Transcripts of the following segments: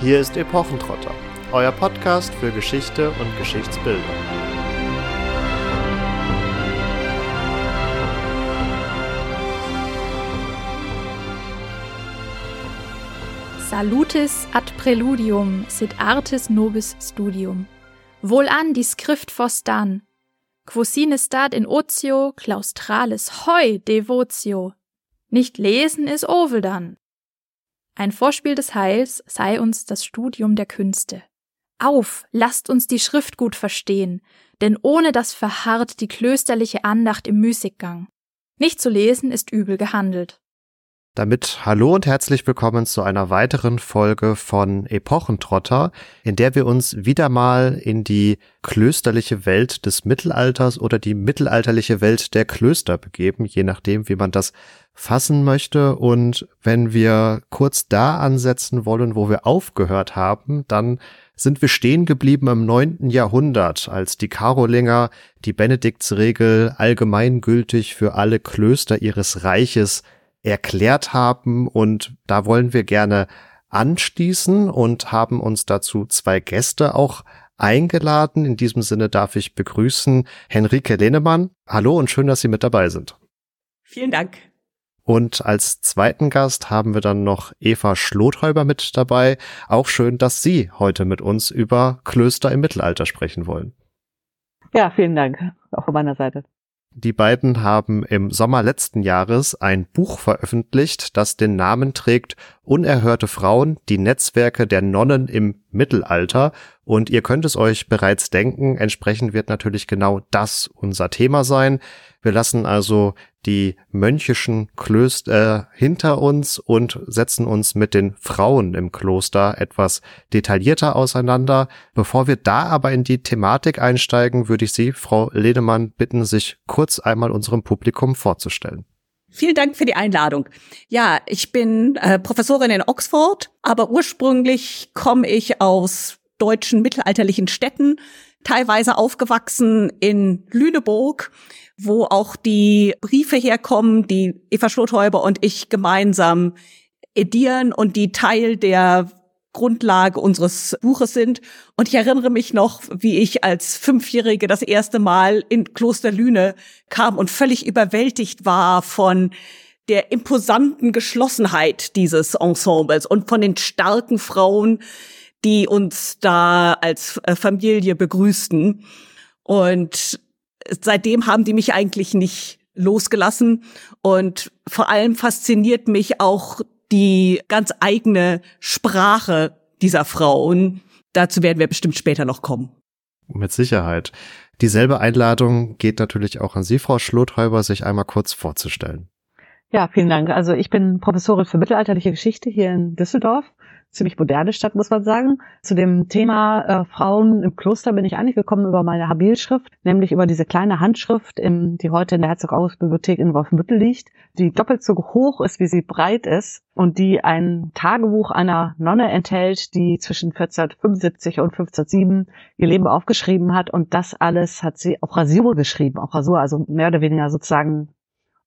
Hier ist Epochentrotter, euer Podcast für Geschichte und Geschichtsbildung. Salutis ad preludium sit artis nobis studium. Wohlan die Skrift fostan. Quo sine stat in otio claustralis heu devotio. Nicht lesen ist ovel dann. Ein Vorspiel des Heils sei uns das Studium der Künste. Auf, lasst uns die Schrift gut verstehen, denn ohne das verharrt die klösterliche Andacht im Müßiggang. Nicht zu lesen ist übel gehandelt. Damit hallo und herzlich willkommen zu einer weiteren Folge von Epochentrotter, in der wir uns wieder mal in die klösterliche Welt des Mittelalters oder die mittelalterliche Welt der Klöster begeben, je nachdem, wie man das fassen möchte. Und wenn wir kurz da ansetzen wollen, wo wir aufgehört haben, dann sind wir stehen geblieben im neunten Jahrhundert, als die Karolinger die Benediktsregel allgemeingültig für alle Klöster ihres Reiches erklärt haben und da wollen wir gerne anstießen und haben uns dazu zwei Gäste auch eingeladen. In diesem Sinne darf ich begrüßen Henrike Lehnemann. Hallo und schön, dass Sie mit dabei sind. Vielen Dank. Und als zweiten Gast haben wir dann noch Eva Schlothäuber mit dabei. Auch schön, dass Sie heute mit uns über Klöster im Mittelalter sprechen wollen. Ja, vielen Dank. Auch von meiner Seite. Die beiden haben im Sommer letzten Jahres ein Buch veröffentlicht, das den Namen trägt Unerhörte Frauen, die Netzwerke der Nonnen im Mittelalter. Und ihr könnt es euch bereits denken, entsprechend wird natürlich genau das unser Thema sein. Wir lassen also die mönchischen Klöster äh, hinter uns und setzen uns mit den Frauen im Kloster etwas detaillierter auseinander. Bevor wir da aber in die Thematik einsteigen, würde ich Sie, Frau Ledemann, bitten, sich kurz einmal unserem Publikum vorzustellen. Vielen Dank für die Einladung. Ja, ich bin äh, Professorin in Oxford, aber ursprünglich komme ich aus deutschen mittelalterlichen Städten, teilweise aufgewachsen in Lüneburg wo auch die Briefe herkommen, die Eva Schlothäuber und ich gemeinsam edieren und die Teil der Grundlage unseres Buches sind. Und ich erinnere mich noch, wie ich als Fünfjährige das erste Mal in Kloster Lüne kam und völlig überwältigt war von der imposanten Geschlossenheit dieses Ensembles und von den starken Frauen, die uns da als äh, Familie begrüßten. Und seitdem haben die mich eigentlich nicht losgelassen und vor allem fasziniert mich auch die ganz eigene Sprache dieser Frauen. Dazu werden wir bestimmt später noch kommen. Mit Sicherheit. Dieselbe Einladung geht natürlich auch an Sie, Frau Schlothäuber, sich einmal kurz vorzustellen. Ja, vielen Dank. Also ich bin Professorin für mittelalterliche Geschichte hier in Düsseldorf ziemlich moderne Stadt, muss man sagen. Zu dem Thema äh, Frauen im Kloster bin ich eigentlich gekommen über meine Habilschrift, nämlich über diese kleine Handschrift, im, die heute in der Herzog-August-Bibliothek in Wolfenbüttel liegt, die doppelt so hoch ist, wie sie breit ist und die ein Tagebuch einer Nonne enthält, die zwischen 1475 und 1507 ihr Leben aufgeschrieben hat und das alles hat sie auf Rasur geschrieben, auf Rasur, also mehr oder weniger sozusagen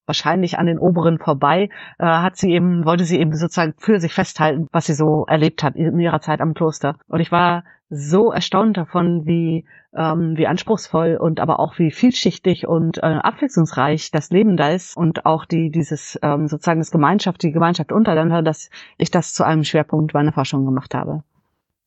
wahrscheinlich an den oberen vorbei, äh, hat sie eben, wollte sie eben sozusagen für sich festhalten, was sie so erlebt hat in ihrer Zeit am Kloster. Und ich war so erstaunt davon, wie, ähm, wie anspruchsvoll und aber auch wie vielschichtig und äh, abwechslungsreich das Leben da ist und auch die, dieses ähm, sozusagen das Gemeinschaft, die Gemeinschaft untereinander, dass ich das zu einem Schwerpunkt meiner Forschung gemacht habe.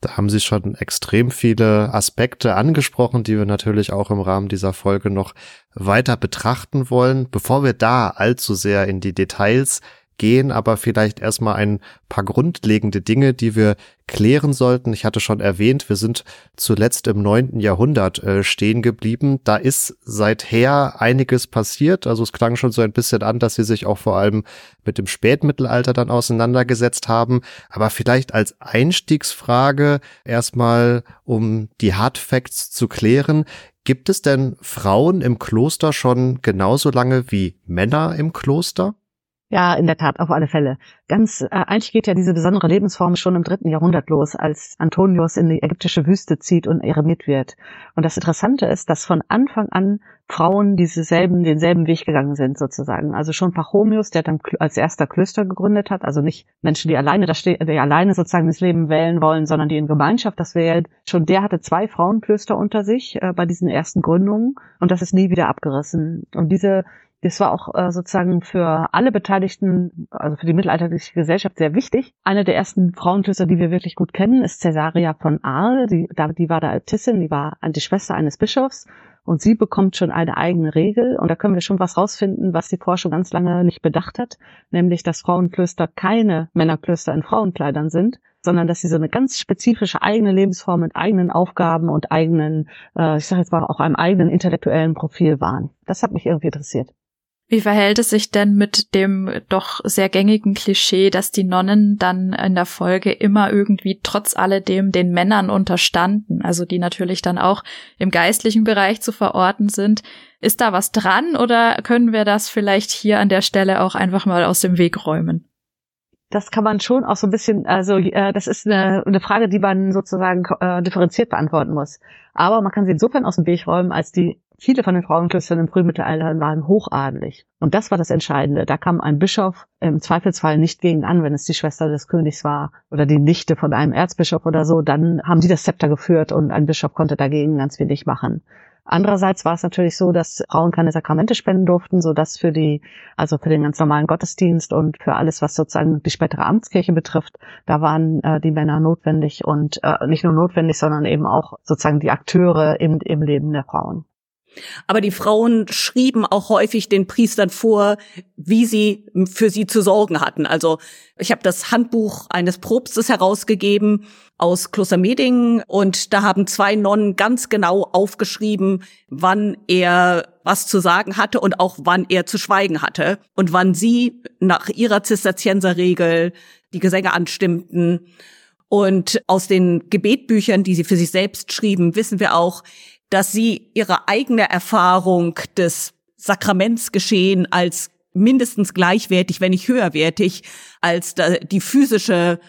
Da haben Sie schon extrem viele Aspekte angesprochen, die wir natürlich auch im Rahmen dieser Folge noch weiter betrachten wollen. Bevor wir da allzu sehr in die Details gehen, aber vielleicht erstmal ein paar grundlegende Dinge, die wir klären sollten. Ich hatte schon erwähnt, wir sind zuletzt im neunten Jahrhundert äh, stehen geblieben. Da ist seither einiges passiert. Also es klang schon so ein bisschen an, dass sie sich auch vor allem mit dem Spätmittelalter dann auseinandergesetzt haben. Aber vielleicht als Einstiegsfrage erstmal, um die Hard Facts zu klären. Gibt es denn Frauen im Kloster schon genauso lange wie Männer im Kloster? Ja, in der Tat, auf alle Fälle. Ganz äh, eigentlich geht ja diese besondere Lebensform schon im dritten Jahrhundert los, als Antonius in die ägyptische Wüste zieht und eremit wird. Und das Interessante ist, dass von Anfang an Frauen dieselben, denselben Weg gegangen sind, sozusagen. Also schon Pachomius, der dann als erster Klöster gegründet hat, also nicht Menschen, die alleine da stehen, die alleine sozusagen das Leben wählen wollen, sondern die in Gemeinschaft das wählen. Schon der hatte zwei Frauenklöster unter sich äh, bei diesen ersten Gründungen und das ist nie wieder abgerissen. Und diese das war auch äh, sozusagen für alle Beteiligten, also für die mittelalterliche Gesellschaft sehr wichtig. Eine der ersten Frauenklöster, die wir wirklich gut kennen, ist Caesaria von Arles. Die, die war der Altissin, die war die Schwester eines Bischofs und sie bekommt schon eine eigene Regel. Und da können wir schon was rausfinden, was die Forschung ganz lange nicht bedacht hat, nämlich dass Frauenklöster keine Männerklöster in Frauenkleidern sind, sondern dass sie so eine ganz spezifische eigene Lebensform mit eigenen Aufgaben und eigenen, äh, ich sage jetzt mal auch einem eigenen intellektuellen Profil waren. Das hat mich irgendwie interessiert. Wie verhält es sich denn mit dem doch sehr gängigen Klischee, dass die Nonnen dann in der Folge immer irgendwie trotz alledem den Männern unterstanden, also die natürlich dann auch im geistlichen Bereich zu verorten sind? Ist da was dran oder können wir das vielleicht hier an der Stelle auch einfach mal aus dem Weg räumen? das kann man schon auch so ein bisschen, also äh, das ist eine, eine Frage, die man sozusagen äh, differenziert beantworten muss. Aber man kann sie insofern aus dem Weg räumen, als die viele von den Frauenklöstern im Frühmittelalter waren hochadelig. Und das war das Entscheidende. Da kam ein Bischof im Zweifelsfall nicht gegen an, wenn es die Schwester des Königs war oder die Nichte von einem Erzbischof oder so. Dann haben die das Zepter geführt und ein Bischof konnte dagegen ganz wenig machen. Andererseits war es natürlich so, dass Frauen keine Sakramente spenden durften, so dass für die, also für den ganz normalen Gottesdienst und für alles, was sozusagen die spätere Amtskirche betrifft, da waren äh, die Männer notwendig und äh, nicht nur notwendig, sondern eben auch sozusagen die Akteure im, im Leben der Frauen. Aber die Frauen schrieben auch häufig den Priestern vor, wie sie für sie zu sorgen hatten. Also ich habe das Handbuch eines Propstes herausgegeben aus Kloster Medingen und da haben zwei Nonnen ganz genau aufgeschrieben, wann er was zu sagen hatte und auch wann er zu schweigen hatte und wann sie nach ihrer Zisterzienserregel die Gesänge anstimmten. Und aus den Gebetbüchern, die sie für sich selbst schrieben, wissen wir auch, dass sie ihre eigene Erfahrung des Sakramentsgeschehen als mindestens gleichwertig, wenn nicht höherwertig, als die physische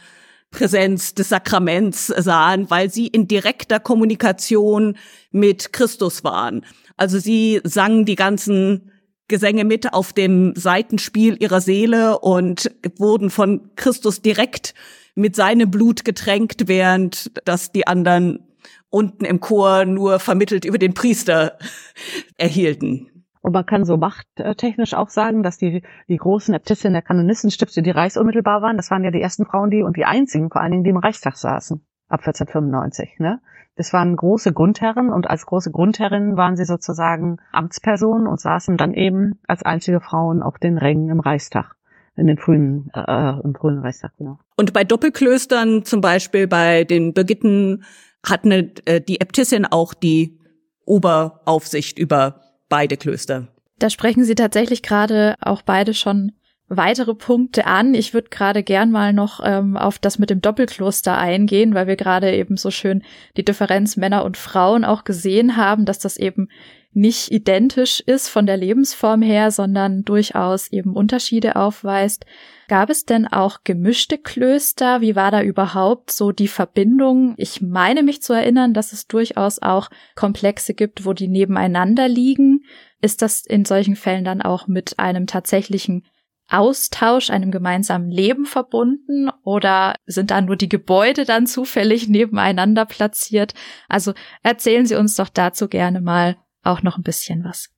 Präsenz des Sakraments sahen, weil sie in direkter Kommunikation mit Christus waren. Also sie sangen die ganzen Gesänge mit auf dem Seitenspiel ihrer Seele und wurden von Christus direkt mit seinem Blut getränkt, während das die anderen unten im Chor nur vermittelt über den Priester erhielten. Und man kann so machttechnisch auch sagen, dass die, die großen Äbtissinnen der Kanonistenstifte, die reichsunmittelbar waren, das waren ja die ersten Frauen, die und die einzigen vor allen Dingen, die im Reichstag saßen, ab 1495. Ne? Das waren große Grundherren und als große Grundherrinnen waren sie sozusagen Amtspersonen und saßen dann eben als einzige Frauen auf den Rängen im Reichstag in den frühen, äh, im frühen Reichstag, genau. Und bei Doppelklöstern, zum Beispiel bei den Birgitten hat eine, äh, die Äbtissin auch die Oberaufsicht über beide Klöster. Da sprechen Sie tatsächlich gerade auch beide schon weitere Punkte an. Ich würde gerade gern mal noch ähm, auf das mit dem Doppelkloster eingehen, weil wir gerade eben so schön die Differenz Männer und Frauen auch gesehen haben, dass das eben nicht identisch ist von der Lebensform her, sondern durchaus eben Unterschiede aufweist. Gab es denn auch gemischte Klöster? Wie war da überhaupt so die Verbindung? Ich meine mich zu erinnern, dass es durchaus auch Komplexe gibt, wo die nebeneinander liegen. Ist das in solchen Fällen dann auch mit einem tatsächlichen Austausch, einem gemeinsamen Leben verbunden oder sind da nur die Gebäude dann zufällig nebeneinander platziert? Also erzählen Sie uns doch dazu gerne mal auch noch ein bisschen was.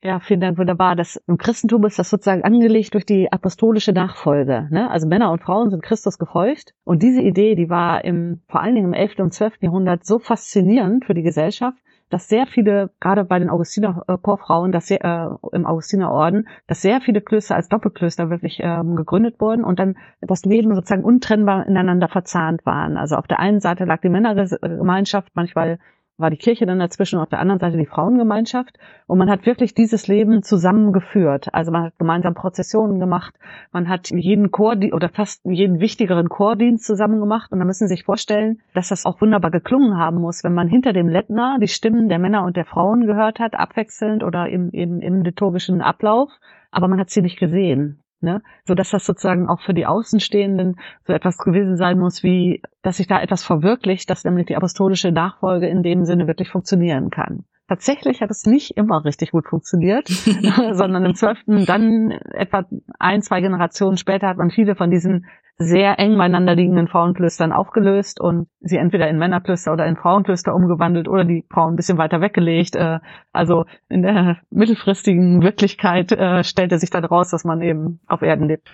Ja, vielen Dank, wunderbar. Das, Im Christentum ist das sozusagen angelegt durch die apostolische Nachfolge. Ne? Also Männer und Frauen sind Christus gefolgt. Und diese Idee, die war im, vor allen Dingen im 11. und 12. Jahrhundert so faszinierend für die Gesellschaft, dass sehr viele, gerade bei den Augustiner äh, Chorfrauen, dass sehr, äh, im Augustinerorden, dass sehr viele Klöster als Doppelklöster wirklich ähm, gegründet wurden und dann das Leben sozusagen untrennbar ineinander verzahnt waren. Also auf der einen Seite lag die Männergemeinschaft manchmal war die Kirche dann dazwischen, auf der anderen Seite die Frauengemeinschaft. Und man hat wirklich dieses Leben zusammengeführt. Also man hat gemeinsam Prozessionen gemacht, man hat jeden Chor oder fast jeden wichtigeren Chordienst zusammen gemacht. Und da müssen Sie sich vorstellen, dass das auch wunderbar geklungen haben muss, wenn man hinter dem Lettner die Stimmen der Männer und der Frauen gehört hat, abwechselnd oder im, im, im liturgischen Ablauf. Aber man hat sie nicht gesehen. Ne? So dass das sozusagen auch für die Außenstehenden so etwas gewesen sein muss, wie, dass sich da etwas verwirklicht, dass nämlich die apostolische Nachfolge in dem Sinne wirklich funktionieren kann. Tatsächlich hat es nicht immer richtig gut funktioniert, sondern im zwölften, dann etwa ein, zwei Generationen später hat man viele von diesen sehr eng beieinander liegenden Frauenklöstern aufgelöst und sie entweder in Männerklöster oder in Frauenklöster umgewandelt oder die Frauen ein bisschen weiter weggelegt. Äh, also in der mittelfristigen Wirklichkeit äh, stellte sich dann raus, dass man eben auf Erden lebt.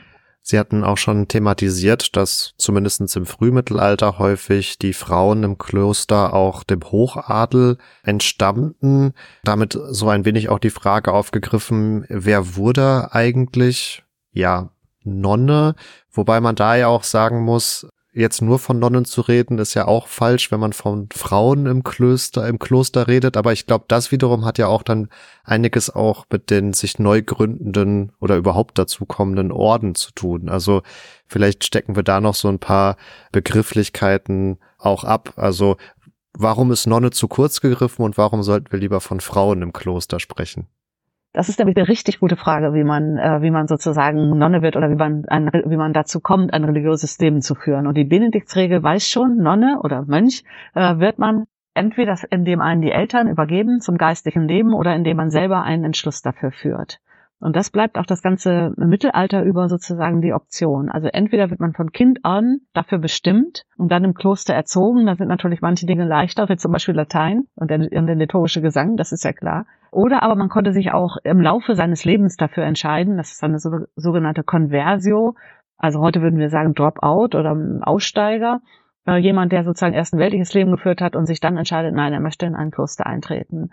Sie hatten auch schon thematisiert, dass zumindest im Frühmittelalter häufig die Frauen im Kloster auch dem Hochadel entstammten. Damit so ein wenig auch die Frage aufgegriffen, wer wurde eigentlich, ja, Nonne, wobei man da ja auch sagen muss, jetzt nur von Nonnen zu reden, ist ja auch falsch, wenn man von Frauen im Kloster, im Kloster redet. Aber ich glaube, das wiederum hat ja auch dann einiges auch mit den sich neu gründenden oder überhaupt dazu kommenden Orden zu tun. Also vielleicht stecken wir da noch so ein paar Begrifflichkeiten auch ab. Also warum ist Nonne zu kurz gegriffen und warum sollten wir lieber von Frauen im Kloster sprechen? Das ist nämlich eine richtig gute Frage, wie man, äh, wie man sozusagen Nonne wird oder wie man, ein, wie man dazu kommt, ein religiöses Leben zu führen. Und die Benediktsregel weiß schon, Nonne oder Mönch äh, wird man entweder indem einen die Eltern übergeben zum geistlichen Leben oder indem man selber einen Entschluss dafür führt. Und das bleibt auch das ganze Mittelalter über sozusagen die Option. Also entweder wird man von Kind an dafür bestimmt und dann im Kloster erzogen. Da sind natürlich manche Dinge leichter, wie zum Beispiel Latein und der, und der liturgische Gesang, das ist ja klar. Oder aber man konnte sich auch im Laufe seines Lebens dafür entscheiden. Das ist eine sogenannte Conversio. Also heute würden wir sagen Dropout oder Aussteiger. Äh, jemand, der sozusagen erst ein weltliches Leben geführt hat und sich dann entscheidet, nein, er möchte in ein Kloster eintreten.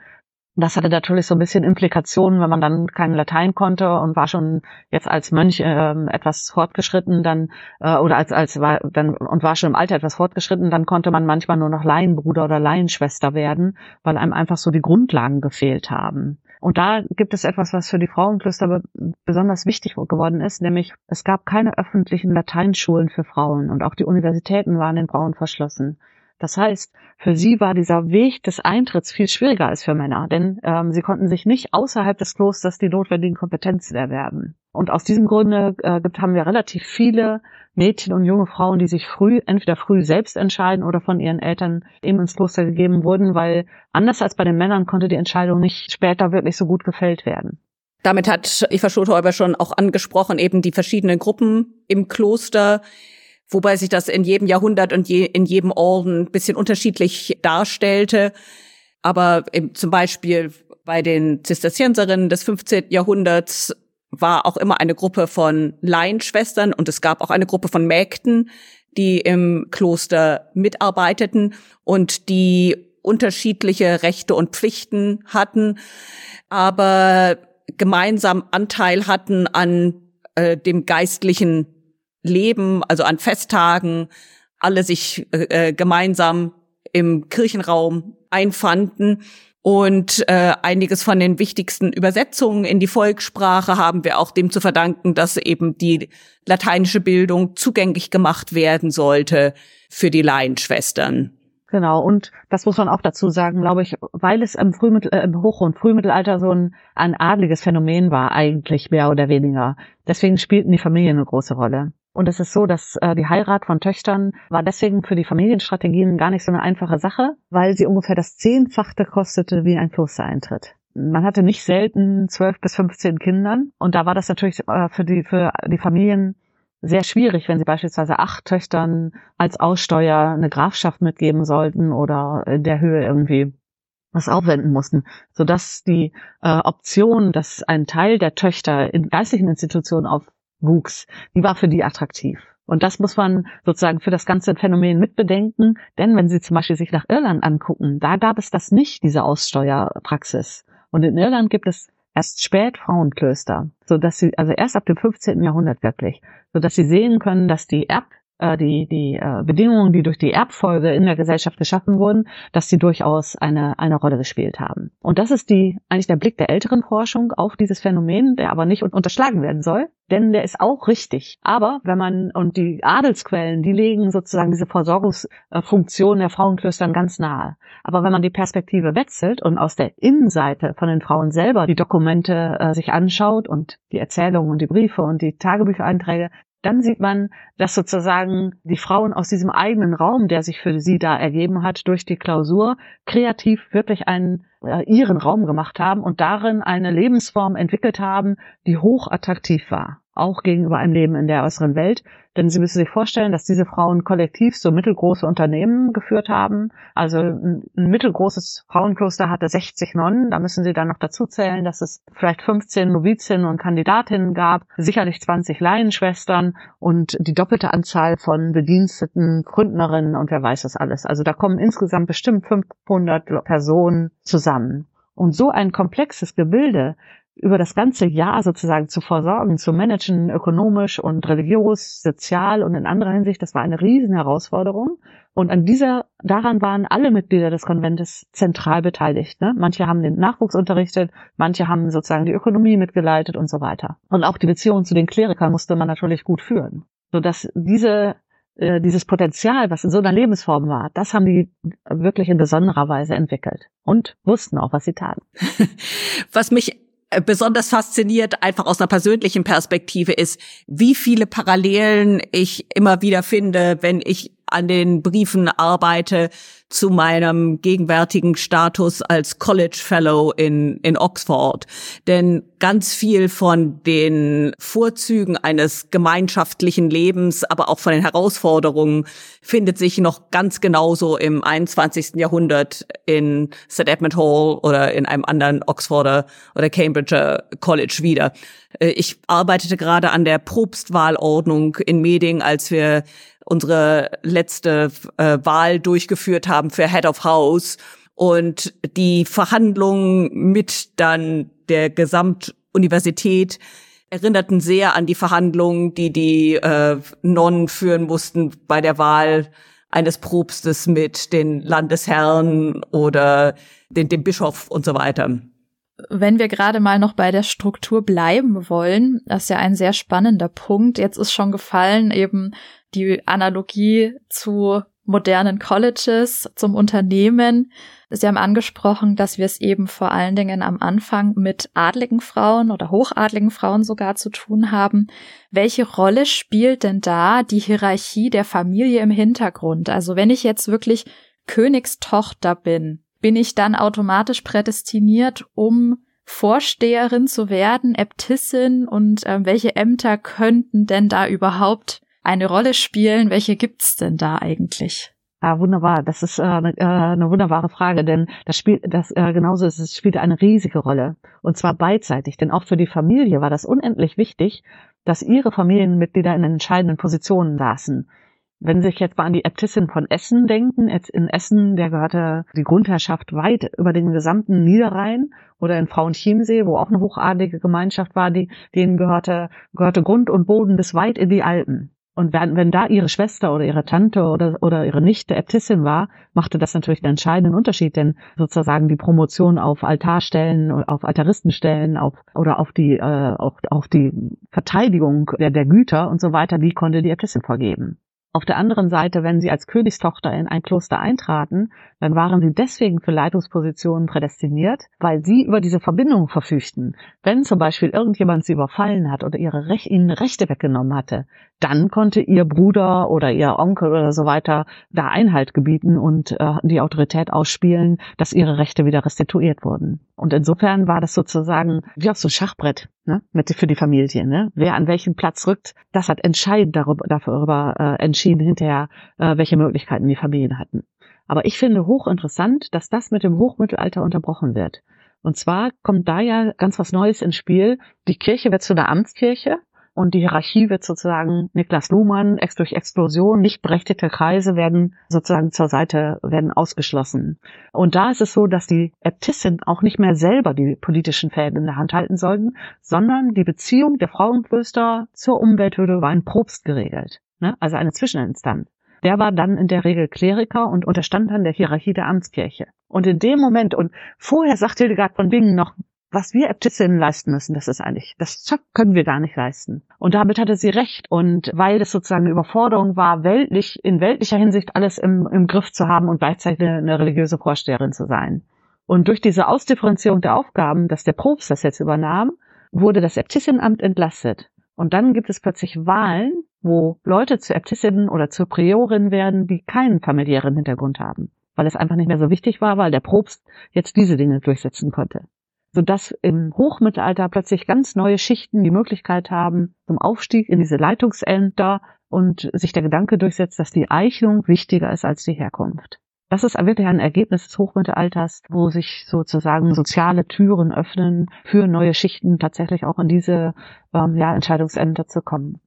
Das hatte natürlich so ein bisschen Implikationen, wenn man dann kein Latein konnte und war schon jetzt als Mönch äh, etwas fortgeschritten, dann äh, oder als als war dann und war schon im Alter etwas fortgeschritten, dann konnte man manchmal nur noch Laienbruder oder Laienschwester werden, weil einem einfach so die Grundlagen gefehlt haben. Und da gibt es etwas, was für die Frauenklöster besonders wichtig geworden ist, nämlich es gab keine öffentlichen Lateinschulen für Frauen und auch die Universitäten waren den Frauen verschlossen. Das heißt, für sie war dieser Weg des Eintritts viel schwieriger als für Männer, denn ähm, sie konnten sich nicht außerhalb des Klosters die notwendigen Kompetenzen erwerben. Und aus diesem Grunde äh, gibt, haben wir relativ viele Mädchen und junge Frauen, die sich früh, entweder früh selbst entscheiden oder von ihren Eltern eben ins Kloster gegeben wurden, weil anders als bei den Männern konnte die Entscheidung nicht später wirklich so gut gefällt werden. Damit hat Eva Schulthäuber schon auch angesprochen, eben die verschiedenen Gruppen im Kloster, wobei sich das in jedem Jahrhundert und je, in jedem Orden ein bisschen unterschiedlich darstellte. Aber zum Beispiel bei den Zisterzienserinnen des 15. Jahrhunderts war auch immer eine Gruppe von Laienschwestern und es gab auch eine Gruppe von Mägden, die im Kloster mitarbeiteten und die unterschiedliche Rechte und Pflichten hatten, aber gemeinsam Anteil hatten an äh, dem geistlichen Leben, also an Festtagen, alle sich äh, äh, gemeinsam im Kirchenraum einfanden. Und äh, einiges von den wichtigsten Übersetzungen in die Volkssprache haben wir auch dem zu verdanken, dass eben die lateinische Bildung zugänglich gemacht werden sollte für die Laienschwestern. Genau, und das muss man auch dazu sagen, glaube ich, weil es im, Frühmittel, äh, im Hoch- und Frühmittelalter so ein, ein adliges Phänomen war, eigentlich mehr oder weniger. Deswegen spielten die Familien eine große Rolle. Und es ist so, dass äh, die Heirat von Töchtern war deswegen für die Familienstrategien gar nicht so eine einfache Sache, weil sie ungefähr das Zehnfachte kostete wie ein Klostereintritt. Man hatte nicht selten zwölf bis 15 Kindern und da war das natürlich äh, für die für die Familien sehr schwierig, wenn sie beispielsweise acht Töchtern als Aussteuer eine Grafschaft mitgeben sollten oder in der Höhe irgendwie was aufwenden mussten, sodass die äh, Option, dass ein Teil der Töchter in geistlichen Institutionen auf wuchs, die war für die attraktiv. Und das muss man sozusagen für das ganze Phänomen mitbedenken, denn wenn Sie zum Beispiel sich nach Irland angucken, da gab es das nicht, diese Aussteuerpraxis. Und in Irland gibt es erst spät Frauenklöster, so dass sie, also erst ab dem 15. Jahrhundert wirklich, so dass sie sehen können, dass die Erb, äh, die, die äh, Bedingungen, die durch die Erbfolge in der Gesellschaft geschaffen wurden, dass sie durchaus eine, eine Rolle gespielt haben. Und das ist die, eigentlich der Blick der älteren Forschung auf dieses Phänomen, der aber nicht unterschlagen werden soll, denn der ist auch richtig. Aber wenn man, und die Adelsquellen, die legen sozusagen diese Versorgungsfunktion der Frauenklöstern ganz nahe. Aber wenn man die Perspektive wechselt und aus der Innenseite von den Frauen selber die Dokumente äh, sich anschaut und die Erzählungen und die Briefe und die Tagebüchereinträge, dann sieht man, dass sozusagen die Frauen aus diesem eigenen Raum, der sich für sie da ergeben hat, durch die Klausur kreativ wirklich einen äh, ihren Raum gemacht haben und darin eine Lebensform entwickelt haben, die hoch attraktiv war auch gegenüber einem Leben in der äußeren Welt. Denn Sie müssen sich vorstellen, dass diese Frauen kollektiv so mittelgroße Unternehmen geführt haben. Also ein, mittelgroßes Frauenkloster hatte 60 Nonnen. Da müssen Sie dann noch dazu zählen, dass es vielleicht 15 Novizinnen und Kandidatinnen gab, sicherlich 20 Laienschwestern und die doppelte Anzahl von Bediensteten, Gründnerinnen und wer weiß das alles. Also da kommen insgesamt bestimmt 500 Personen zusammen. Und so ein komplexes Gebilde über das ganze Jahr sozusagen zu versorgen, zu managen, ökonomisch und religiös, sozial und in anderer Hinsicht, das war eine riesen Herausforderung. Und an dieser, daran waren alle Mitglieder des Konventes zentral beteiligt. Ne? Manche haben den Nachwuchs unterrichtet, manche haben sozusagen die Ökonomie mitgeleitet und so weiter. Und auch die Beziehung zu den Klerikern musste man natürlich gut führen. Sodass diese äh, dieses Potenzial, was in so einer Lebensform war, das haben die wirklich in besonderer Weise entwickelt und wussten auch, was sie taten. Was mich besonders fasziniert, einfach aus einer persönlichen Perspektive, ist, wie viele Parallelen ich immer wieder finde, wenn ich an den Briefen arbeite zu meinem gegenwärtigen Status als College Fellow in, in Oxford. Denn ganz viel von den Vorzügen eines gemeinschaftlichen Lebens, aber auch von den Herausforderungen findet sich noch ganz genauso im 21. Jahrhundert in St. Edmund Hall oder in einem anderen Oxforder oder Cambridger College wieder. Äh, ich arbeitete gerade an der Propstwahlordnung in Meding, als wir unsere letzte äh, Wahl durchgeführt haben für Head of House und die Verhandlungen mit dann der Gesamtuniversität erinnerten sehr an die Verhandlungen, die die äh, Nonnen führen mussten bei der Wahl eines Propstes mit den Landesherren oder den, dem Bischof und so weiter. Wenn wir gerade mal noch bei der Struktur bleiben wollen, das ist ja ein sehr spannender Punkt. Jetzt ist schon gefallen eben die Analogie zu modernen Colleges, zum Unternehmen. Sie haben angesprochen, dass wir es eben vor allen Dingen am Anfang mit adligen Frauen oder hochadligen Frauen sogar zu tun haben. Welche Rolle spielt denn da die Hierarchie der Familie im Hintergrund? Also wenn ich jetzt wirklich Königstochter bin, bin ich dann automatisch prädestiniert, um Vorsteherin zu werden, Äbtissin und äh, welche Ämter könnten denn da überhaupt eine Rolle spielen? Welche gibt's denn da eigentlich? Ah, wunderbar. Das ist äh, eine, äh, eine wunderbare Frage, denn das spielt, das äh, genauso ist, es spielt eine riesige Rolle und zwar beidseitig. Denn auch für die Familie war das unendlich wichtig, dass ihre Familienmitglieder in entscheidenden Positionen saßen. Wenn Sie sich jetzt mal an die Äbtissin von Essen denken, jetzt in Essen, der gehörte die Grundherrschaft weit über den gesamten Niederrhein oder in Frauenchiemsee, wo auch eine hochadlige Gemeinschaft war, die, denen gehörte, gehörte Grund und Boden bis weit in die Alpen. Und wenn, wenn da ihre Schwester oder ihre Tante oder, oder ihre Nichte Äbtissin war, machte das natürlich einen entscheidenden Unterschied, denn sozusagen die Promotion auf Altarstellen, auf Altaristenstellen, auf, oder auf die, äh, auf, auf die Verteidigung der, der Güter und so weiter, die konnte die Äbtissin vorgeben. Auf der anderen Seite, wenn sie als Königstochter in ein Kloster eintraten, dann waren sie deswegen für Leitungspositionen prädestiniert, weil sie über diese Verbindung verfügten. Wenn zum Beispiel irgendjemand sie überfallen hat oder ihre Rech ihnen Rechte weggenommen hatte, dann konnte ihr Bruder oder ihr Onkel oder so weiter da Einhalt gebieten und äh, die Autorität ausspielen, dass ihre Rechte wieder restituiert wurden. Und insofern war das sozusagen wie auf so ein Schachbrett ne, mit, für die Familie. Ne? Wer an welchen Platz rückt, das hat entscheidend darüber, darüber äh, entschieden hinterher, äh, welche Möglichkeiten die Familien hatten. Aber ich finde hochinteressant, dass das mit dem Hochmittelalter unterbrochen wird. Und zwar kommt da ja ganz was Neues ins Spiel. Die Kirche wird zu einer Amtskirche und die Hierarchie wird sozusagen Niklas Luhmann, durch Explosion, nicht berechtigte Kreise werden sozusagen zur Seite, werden ausgeschlossen. Und da ist es so, dass die Äbtissin auch nicht mehr selber die politischen Fäden in der Hand halten sollten, sondern die Beziehung der Frauenklöster zur Umwelthöhle war ein Propst geregelt. ne? also eine Zwischeninstanz. Der war dann in der Regel Kleriker und unterstand dann der Hierarchie der Amtskirche. Und in dem Moment, und vorher sagt Hildegard von Bingen noch, was wir Äbtissinnen leisten müssen, das ist eigentlich, das können wir gar nicht leisten. Und damit hatte sie recht. Und weil das sozusagen eine Überforderung war, weltlich, in weltlicher Hinsicht alles im, im Griff zu haben und gleichzeitig eine, eine religiöse Vorsteherin zu sein. Und durch diese Ausdifferenzierung der Aufgaben, dass der Propst das jetzt übernahm, wurde das Äbtissinnenamt entlastet. Und dann gibt es plötzlich Wahlen, wo Leute zu Äbtissinnen oder zu Priorinnen werden, die keinen familiären Hintergrund haben, weil es einfach nicht mehr so wichtig war, weil der Propst jetzt diese Dinge durchsetzen konnte sodass im Hochmittelalter plötzlich ganz neue Schichten die Möglichkeit haben zum Aufstieg in diese Leitungsämter und sich der Gedanke durchsetzt, dass die Eignung wichtiger ist als die Herkunft. Das ist wirklich ein Ergebnis des Hochmittelalters, wo sich sozusagen soziale Türen öffnen, für neue Schichten tatsächlich auch in diese ähm, ja, Entscheidungsämter zu kommen.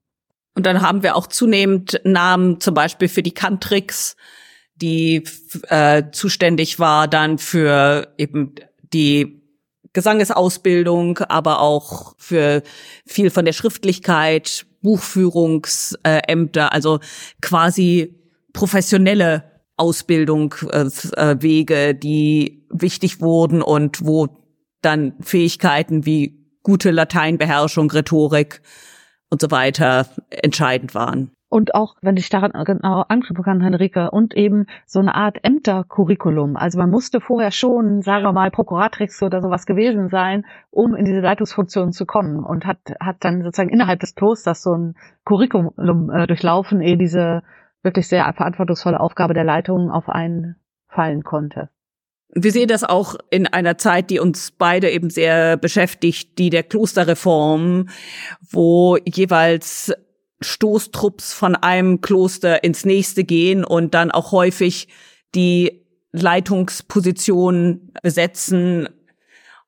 Und dann haben wir auch zunehmend Namen, zum Beispiel für die Kantrix, die äh, zuständig war dann für eben die Gesangesausbildung, aber auch für viel von der Schriftlichkeit, Buchführungsämter, also quasi professionelle Ausbildung, äh, äh, die wichtig wurden und wo dann Fähigkeiten wie gute Lateinbeherrschung, Rhetorik und so weiter entscheidend waren und auch, wenn ich daran genau anknüpfen kann, Henrike, und eben so eine Art Ämtercurriculum. Also man musste vorher schon, sagen wir mal, Prokuratrix oder sowas gewesen sein, um in diese Leitungsfunktion zu kommen und hat, hat dann sozusagen innerhalb des Klosters so ein Curriculum äh, durchlaufen, ehe diese wirklich sehr verantwortungsvolle Aufgabe der Leitung auf einen fallen konnte. Wir sehen das auch in einer Zeit, die uns beide eben sehr beschäftigt, die der Klosterreform, wo jeweils Stoßtrupps von einem Kloster ins nächste gehen und dann auch häufig die Leitungsposition besetzen.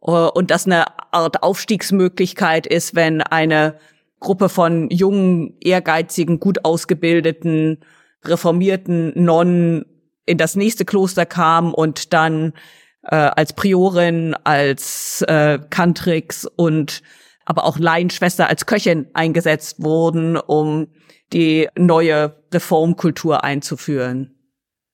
Und das eine Art Aufstiegsmöglichkeit ist, wenn eine Gruppe von jungen, ehrgeizigen, gut ausgebildeten, reformierten Nonnen in das nächste Kloster kam und dann äh, als Priorin, als äh, Kantrix und aber auch Laienschwester als Köchin eingesetzt wurden, um die neue Reformkultur einzuführen.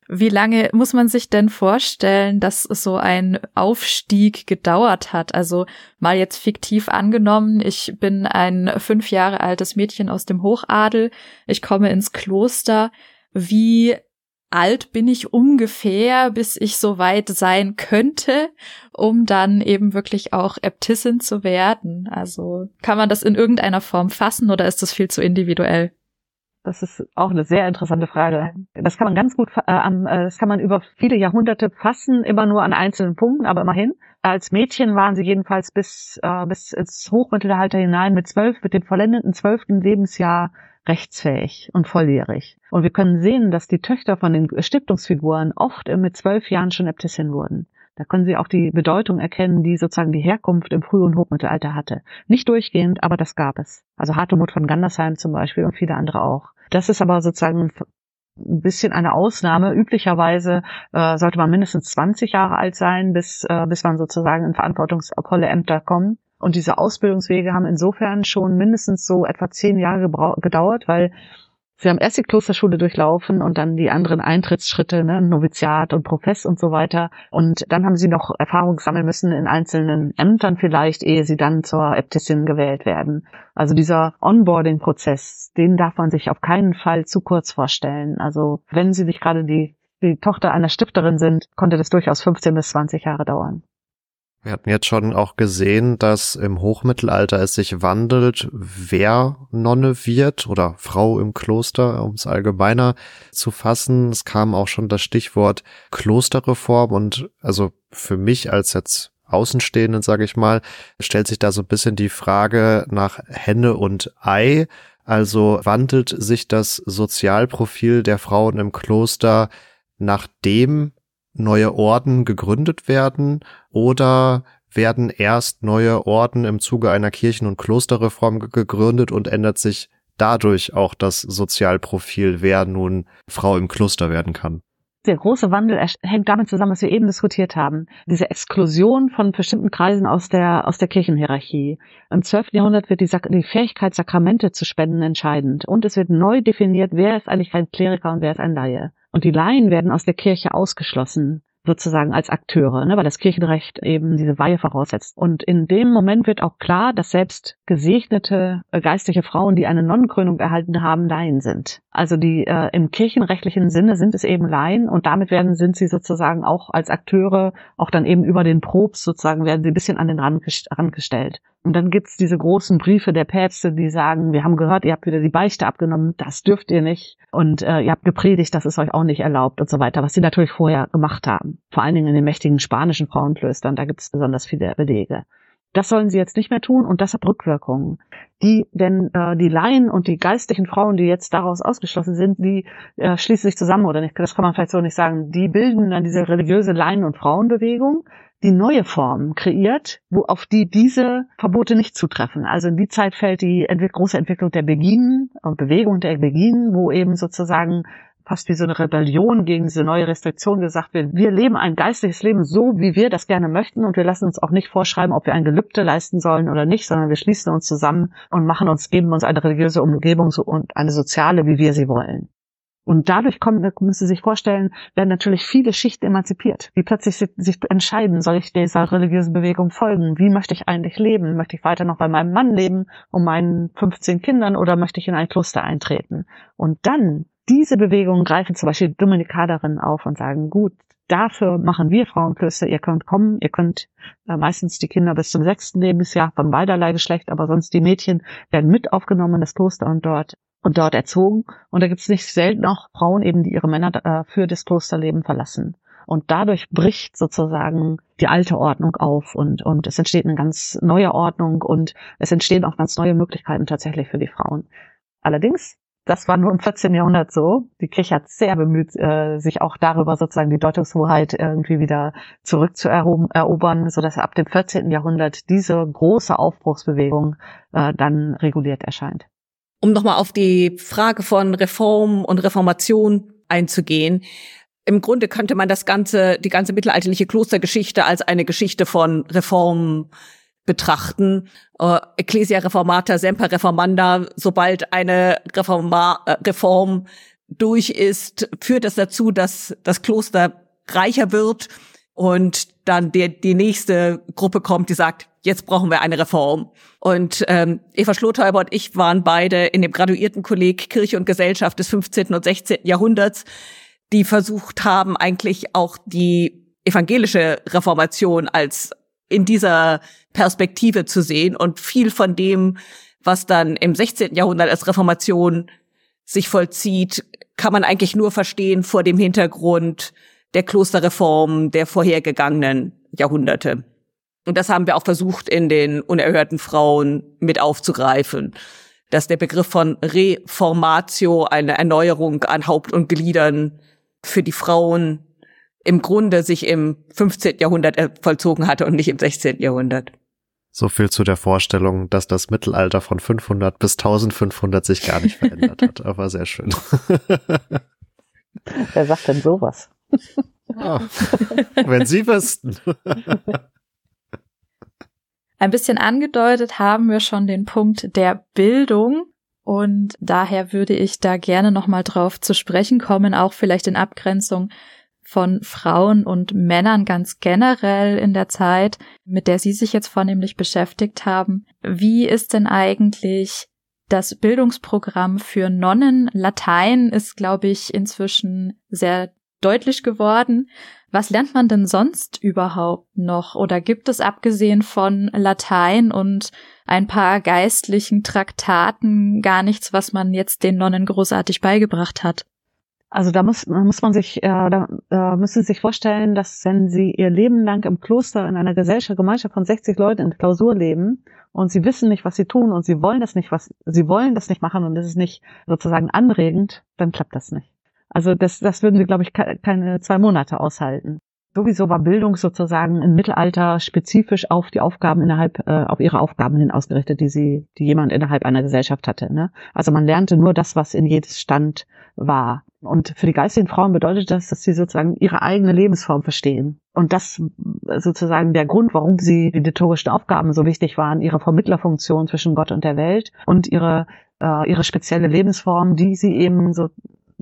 Wie lange muss man sich denn vorstellen, dass so ein Aufstieg gedauert hat? Also mal jetzt fiktiv angenommen, ich bin ein fünf Jahre altes Mädchen aus dem Hochadel, ich komme ins Kloster. Wie alt bin ich ungefähr, bis ich so weit sein könnte, um dann eben wirklich auch Äbtissin zu werden? Also kann man das in irgendeiner Form fassen oder ist das viel zu individuell? Das ist auch eine sehr interessante Frage. Das kann man ganz gut, äh, äh, das kann man über viele Jahrhunderte fassen, immer nur an einzelnen Punkten, aber immerhin. Als Mädchen waren sie jedenfalls bis, äh, bis ins Hochmittelalter hinein mit zwölf, mit dem vollendeten zwölften Lebensjahr rechtsfähig und volljährig. Und wir können sehen, dass die Töchter von den Stiftungsfiguren oft mit zwölf Jahren schon Äbtissin wurden. Da können Sie auch die Bedeutung erkennen, die sozusagen die Herkunft im Früh- und Hochmittelalter hatte. Nicht durchgehend, aber das gab es. Also Hartemut von Gandersheim zum Beispiel und viele andere auch. Das ist aber sozusagen ein bisschen eine Ausnahme. Üblicherweise äh, sollte man mindestens 20 Jahre alt sein, bis, äh, bis man sozusagen in verantwortungsvolle Ämter kommt. Und diese Ausbildungswege haben insofern schon mindestens so etwa zehn Jahre gedauert, weil sie haben erst die Klosterschule durchlaufen und dann die anderen Eintrittsschritte, ne, Noviziat und Profess und so weiter. Und dann haben sie noch Erfahrung sammeln müssen in einzelnen Ämtern vielleicht, ehe sie dann zur Äbtissin gewählt werden. Also dieser Onboarding-Prozess, den darf man sich auf keinen Fall zu kurz vorstellen. Also wenn sie nicht gerade die, die Tochter einer Stifterin sind, konnte das durchaus 15 bis 20 Jahre dauern. Wir hatten jetzt schon auch gesehen, dass im Hochmittelalter es sich wandelt, wer Nonne wird oder Frau im Kloster, um es allgemeiner zu fassen. Es kam auch schon das Stichwort Klosterreform und also für mich als jetzt Außenstehenden, sage ich mal, stellt sich da so ein bisschen die Frage nach Henne und Ei. Also wandelt sich das Sozialprofil der Frauen im Kloster nachdem neue Orden gegründet werden oder werden erst neue Orden im Zuge einer Kirchen- und Klosterreform gegründet und ändert sich dadurch auch das Sozialprofil, wer nun Frau im Kloster werden kann? Der große Wandel hängt damit zusammen, was wir eben diskutiert haben. Diese Exklusion von bestimmten Kreisen aus der, aus der Kirchenhierarchie. Im 12. Jahrhundert wird die, die Fähigkeit, Sakramente zu spenden, entscheidend. Und es wird neu definiert, wer ist eigentlich ein Kleriker und wer ist ein Laie. Und die Laien werden aus der Kirche ausgeschlossen sozusagen als Akteure, ne, weil das Kirchenrecht eben diese Weihe voraussetzt. Und in dem Moment wird auch klar, dass selbst gesegnete äh, geistliche Frauen, die eine Nonnenkrönung erhalten haben, Laien sind. Also die äh, im kirchenrechtlichen Sinne sind es eben Laien und damit werden sind sie sozusagen auch als Akteure, auch dann eben über den Probst sozusagen werden sie ein bisschen an den Rand, Rand gestellt. Und dann gibt's diese großen Briefe der Päpste, die sagen, wir haben gehört, ihr habt wieder die Beichte abgenommen, das dürft ihr nicht. Und äh, ihr habt gepredigt, das ist euch auch nicht erlaubt und so weiter, was sie natürlich vorher gemacht haben. Vor allen Dingen in den mächtigen spanischen Frauenklöstern, da gibt's besonders viele Belege. Das sollen sie jetzt nicht mehr tun und das hat Rückwirkungen. Die, denn äh, die Laien und die geistlichen Frauen, die jetzt daraus ausgeschlossen sind, die äh, schließen sich zusammen oder nicht, das kann man vielleicht so nicht sagen, die bilden dann diese religiöse Laien- und Frauenbewegung, die neue Formen kreiert, wo auf die diese Verbote nicht zutreffen. Also in die Zeit fällt die große Entwicklung der Beginen und Bewegung der Beginen, wo eben sozusagen fast wie so eine Rebellion gegen diese neue Restriktion gesagt wird, wir leben ein geistliches Leben so, wie wir das gerne möchten und wir lassen uns auch nicht vorschreiben, ob wir ein Gelübde leisten sollen oder nicht, sondern wir schließen uns zusammen und machen uns, geben uns eine religiöse Umgebung und eine soziale, wie wir sie wollen. Und dadurch kommen, müssen Sie sich vorstellen, werden natürlich viele Schichten emanzipiert, die plötzlich sich entscheiden, soll ich dieser religiösen Bewegung folgen? Wie möchte ich eigentlich leben? Möchte ich weiter noch bei meinem Mann leben und meinen 15 Kindern oder möchte ich in ein Kloster eintreten? Und dann, diese Bewegungen greifen zum Beispiel Dominikanerinnen auf und sagen, gut, dafür machen wir Frauenklöster, ihr könnt kommen, ihr könnt äh, meistens die Kinder bis zum sechsten Lebensjahr von beiderlei Geschlecht, aber sonst die Mädchen werden mit aufgenommen in das Kloster und dort und dort erzogen. Und da gibt es nicht selten auch Frauen eben, die ihre Männer äh, für das Klosterleben verlassen. Und dadurch bricht sozusagen die alte Ordnung auf und, und es entsteht eine ganz neue Ordnung und es entstehen auch ganz neue Möglichkeiten tatsächlich für die Frauen. Allerdings, das war nur im 14. Jahrhundert so. Die Kirche hat sehr bemüht, äh, sich auch darüber sozusagen die Deutungshoheit irgendwie wieder zurückzuerobern, sodass ab dem 14. Jahrhundert diese große Aufbruchsbewegung äh, dann reguliert erscheint um nochmal auf die Frage von Reform und Reformation einzugehen. Im Grunde könnte man das ganze, die ganze mittelalterliche Klostergeschichte als eine Geschichte von Reform betrachten. Uh, Ecclesia Reformata semper reformanda, sobald eine Reforma, äh, Reform durch ist, führt das dazu, dass das Kloster reicher wird und dann der, die nächste Gruppe kommt, die sagt, jetzt brauchen wir eine Reform. Und ähm, Eva Schlothäuber und ich waren beide in dem Graduiertenkolleg Kirche und Gesellschaft des 15. und 16. Jahrhunderts, die versucht haben, eigentlich auch die evangelische Reformation als in dieser Perspektive zu sehen und viel von dem, was dann im 16. Jahrhundert als Reformation sich vollzieht, kann man eigentlich nur verstehen vor dem Hintergrund der Klosterreform der vorhergegangenen Jahrhunderte. Und das haben wir auch versucht, in den unerhörten Frauen mit aufzugreifen, dass der Begriff von Reformatio, eine Erneuerung an Haupt und Gliedern für die Frauen im Grunde sich im 15. Jahrhundert vollzogen hatte und nicht im 16. Jahrhundert. So viel zu der Vorstellung, dass das Mittelalter von 500 bis 1500 sich gar nicht verändert hat. Aber sehr schön. Wer sagt denn sowas? Oh, wenn Sie wüssten. Ein bisschen angedeutet haben wir schon den Punkt der Bildung. Und daher würde ich da gerne nochmal drauf zu sprechen kommen, auch vielleicht in Abgrenzung von Frauen und Männern ganz generell in der Zeit, mit der Sie sich jetzt vornehmlich beschäftigt haben. Wie ist denn eigentlich das Bildungsprogramm für Nonnen? Latein ist, glaube ich, inzwischen sehr deutlich geworden. Was lernt man denn sonst überhaupt noch? Oder gibt es abgesehen von Latein und ein paar geistlichen Traktaten gar nichts, was man jetzt den Nonnen großartig beigebracht hat? Also da muss, muss man sich, äh, da äh, müssen Sie sich vorstellen, dass wenn Sie Ihr Leben lang im Kloster in einer Gesellschaft, Gemeinschaft von 60 Leuten in Klausur leben und Sie wissen nicht, was Sie tun und Sie wollen das nicht, was Sie wollen das nicht machen und es ist nicht sozusagen anregend, dann klappt das nicht. Also das, das würden sie, glaube ich, keine zwei Monate aushalten. Sowieso war Bildung sozusagen im Mittelalter spezifisch auf die Aufgaben innerhalb, äh, auf ihre Aufgaben hin ausgerichtet, die sie, die jemand innerhalb einer Gesellschaft hatte. Ne? Also man lernte nur das, was in jedes Stand war. Und für die geistigen Frauen bedeutet das, dass sie sozusagen ihre eigene Lebensform verstehen. Und das sozusagen der Grund, warum sie die liturgischen Aufgaben so wichtig waren, ihre Vermittlerfunktion zwischen Gott und der Welt und ihre, äh, ihre spezielle Lebensform, die sie eben so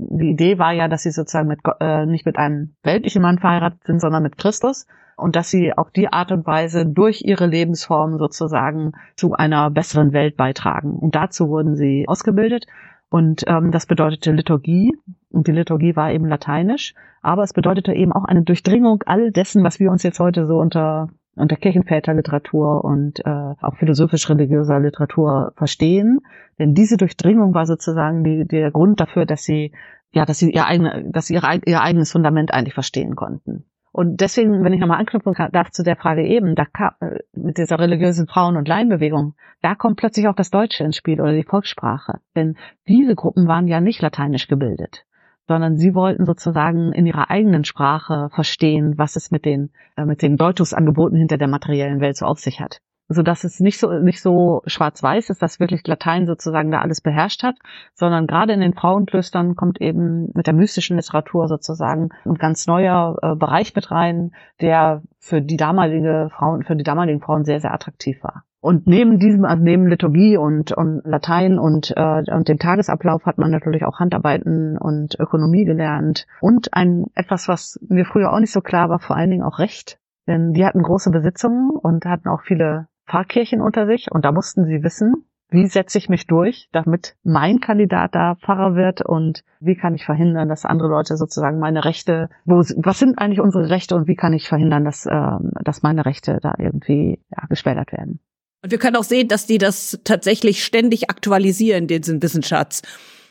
die Idee war ja, dass sie sozusagen mit, äh, nicht mit einem weltlichen Mann verheiratet sind, sondern mit Christus und dass sie auf die Art und Weise durch ihre Lebensform sozusagen zu einer besseren Welt beitragen. Und dazu wurden sie ausgebildet. Und ähm, das bedeutete Liturgie. Und die Liturgie war eben lateinisch. Aber es bedeutete eben auch eine Durchdringung all dessen, was wir uns jetzt heute so unter unter Kirchenväterliteratur und äh, auch philosophisch-religiöser Literatur verstehen. Denn diese Durchdringung war sozusagen die, der Grund dafür, dass sie ja, dass sie ihr, eigene, dass sie ihr, ihr eigenes Fundament eigentlich verstehen konnten. Und deswegen, wenn ich nochmal anknüpfen darf zu der Frage eben, da kam, äh, mit dieser religiösen Frauen- und Laienbewegung, da kommt plötzlich auch das Deutsche ins Spiel oder die Volkssprache. Denn diese Gruppen waren ja nicht lateinisch gebildet, sondern sie wollten sozusagen in ihrer eigenen Sprache verstehen, was es mit den, äh, mit den Deutungsangeboten hinter der materiellen Welt so auf sich hat so dass es nicht so nicht so schwarz-weiß ist, dass wirklich Latein sozusagen da alles beherrscht hat, sondern gerade in den Frauenklöstern kommt eben mit der mystischen Literatur sozusagen ein ganz neuer äh, Bereich mit rein, der für die damalige Frauen für die damaligen Frauen sehr sehr attraktiv war. Und neben diesem, also neben Liturgie und, und Latein und, äh, und dem Tagesablauf hat man natürlich auch Handarbeiten und Ökonomie gelernt und ein etwas, was mir früher auch nicht so klar war, vor allen Dingen auch Recht. Denn die hatten große Besitzungen und hatten auch viele Pfarrkirchen unter sich und da mussten sie wissen, wie setze ich mich durch, damit mein Kandidat da Pfarrer wird und wie kann ich verhindern, dass andere Leute sozusagen meine Rechte, wo, was sind eigentlich unsere Rechte und wie kann ich verhindern, dass, äh, dass meine Rechte da irgendwie ja, geschwädert werden. Und wir können auch sehen, dass die das tatsächlich ständig aktualisieren, diesen Wissensschatz.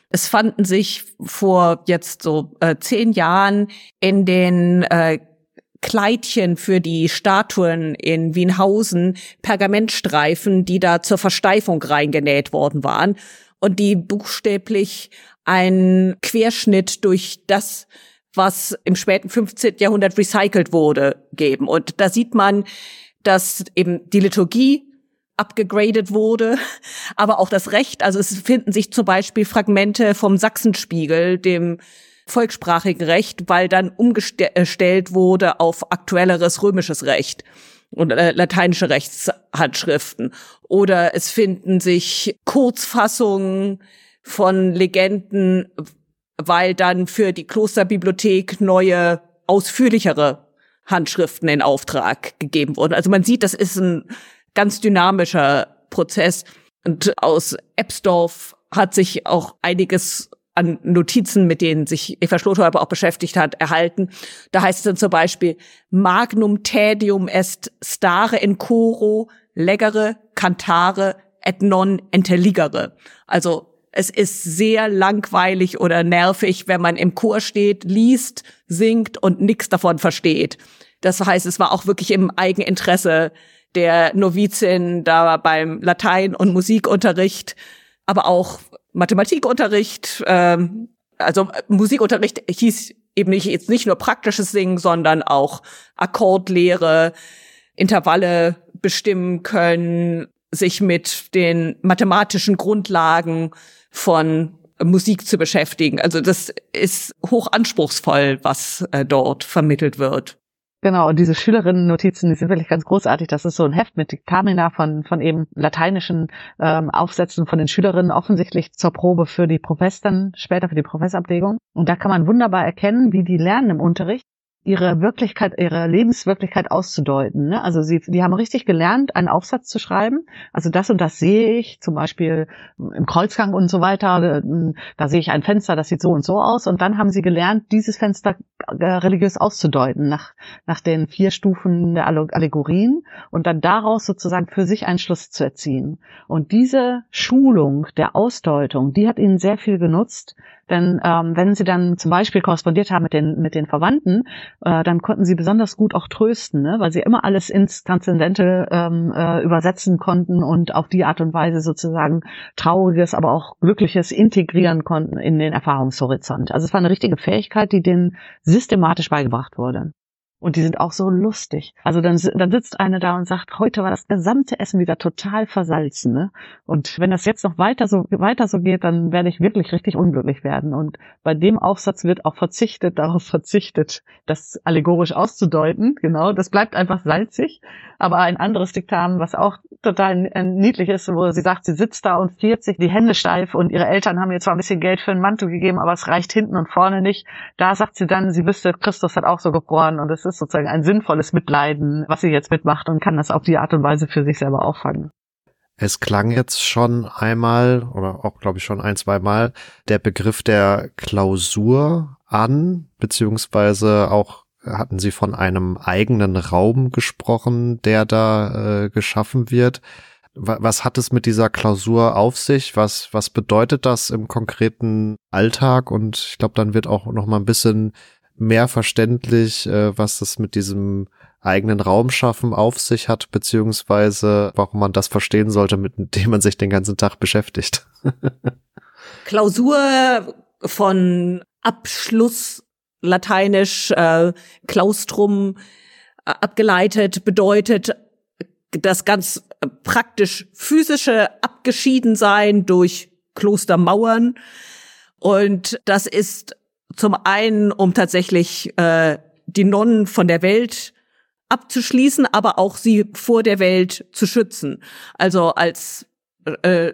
Es fanden sich vor jetzt so äh, zehn Jahren in den äh, Kleidchen für die Statuen in Wienhausen Pergamentstreifen, die da zur Versteifung reingenäht worden waren und die buchstäblich ein Querschnitt durch das, was im späten 15. Jahrhundert recycelt wurde, geben. Und da sieht man, dass eben die Liturgie abgegradet wurde, aber auch das Recht. Also es finden sich zum Beispiel Fragmente vom Sachsenspiegel, dem volkssprachigen Recht, weil dann umgestellt wurde auf aktuelleres römisches Recht und äh, lateinische Rechtshandschriften. Oder es finden sich Kurzfassungen von Legenden, weil dann für die Klosterbibliothek neue, ausführlichere Handschriften in Auftrag gegeben wurden. Also man sieht, das ist ein ganz dynamischer Prozess. Und aus Ebsdorf hat sich auch einiges an Notizen, mit denen sich Eva Schlotho aber auch beschäftigt hat, erhalten. Da heißt es dann zum Beispiel, Magnum tedium est stare in coro, legere, cantare, et non enteligere. Also es ist sehr langweilig oder nervig, wenn man im Chor steht, liest, singt und nichts davon versteht. Das heißt, es war auch wirklich im Eigeninteresse der Novizin da beim Latein- und Musikunterricht, aber auch Mathematikunterricht, ähm, also Musikunterricht hieß eben nicht jetzt nicht nur praktisches Singen, sondern auch Akkordlehre, Intervalle bestimmen können, sich mit den mathematischen Grundlagen von Musik zu beschäftigen. Also das ist hoch anspruchsvoll, was äh, dort vermittelt wird. Genau, und diese Schülerinnen-Notizen, die sind wirklich ganz großartig. Das ist so ein Heft mit Diktamina von, von eben lateinischen ähm, Aufsätzen von den Schülerinnen, offensichtlich zur Probe für die Professoren, später für die Professablegung. Und da kann man wunderbar erkennen, wie die lernen im Unterricht ihre Wirklichkeit, ihre Lebenswirklichkeit auszudeuten. Ne? Also sie, die haben richtig gelernt, einen Aufsatz zu schreiben. Also das und das sehe ich, zum Beispiel im Kreuzgang und so weiter. Da sehe ich ein Fenster, das sieht so und so aus. Und dann haben sie gelernt, dieses Fenster religiös auszudeuten nach nach den vier Stufen der Allegorien und dann daraus sozusagen für sich einen Schluss zu erziehen. Und diese Schulung der Ausdeutung, die hat ihnen sehr viel genutzt, denn ähm, wenn sie dann zum Beispiel korrespondiert haben mit den, mit den Verwandten, äh, dann konnten sie besonders gut auch trösten, ne? weil sie immer alles ins Transzendente ähm, äh, übersetzen konnten und auf die Art und Weise sozusagen Trauriges, aber auch Glückliches integrieren konnten in den Erfahrungshorizont. Also es war eine richtige Fähigkeit, die denen systematisch beigebracht wurde. Und die sind auch so lustig. Also dann, dann sitzt eine da und sagt, heute war das gesamte Essen wieder total versalzen. Ne? Und wenn das jetzt noch weiter so, weiter so geht, dann werde ich wirklich richtig unglücklich werden. Und bei dem Aufsatz wird auch verzichtet, darauf verzichtet, das allegorisch auszudeuten. Genau, das bleibt einfach salzig. Aber ein anderes Diktam, was auch total äh, niedlich ist, wo sie sagt, sie sitzt da und friert sich die Hände steif und ihre Eltern haben ihr zwar ein bisschen Geld für einen Mantel gegeben, aber es reicht hinten und vorne nicht. Da sagt sie dann, sie wüsste, Christus hat auch so gefroren und es ist sozusagen ein sinnvolles Mitleiden, was sie jetzt mitmacht und kann das auf die Art und Weise für sich selber auffangen. Es klang jetzt schon einmal oder auch, glaube ich, schon ein, zwei Mal der Begriff der Klausur an, beziehungsweise auch hatten Sie von einem eigenen Raum gesprochen, der da äh, geschaffen wird. Was hat es mit dieser Klausur auf sich? Was, was bedeutet das im konkreten Alltag? Und ich glaube, dann wird auch noch mal ein bisschen mehr verständlich, äh, was das mit diesem eigenen Raum schaffen auf sich hat, beziehungsweise warum man das verstehen sollte, mit dem man sich den ganzen Tag beschäftigt. Klausur von Abschluss lateinisch äh, Klaustrum äh, abgeleitet bedeutet das ganz praktisch physische Abgeschiedensein durch Klostermauern. Und das ist zum einen, um tatsächlich äh, die Nonnen von der Welt abzuschließen, aber auch sie vor der Welt zu schützen. Also als äh,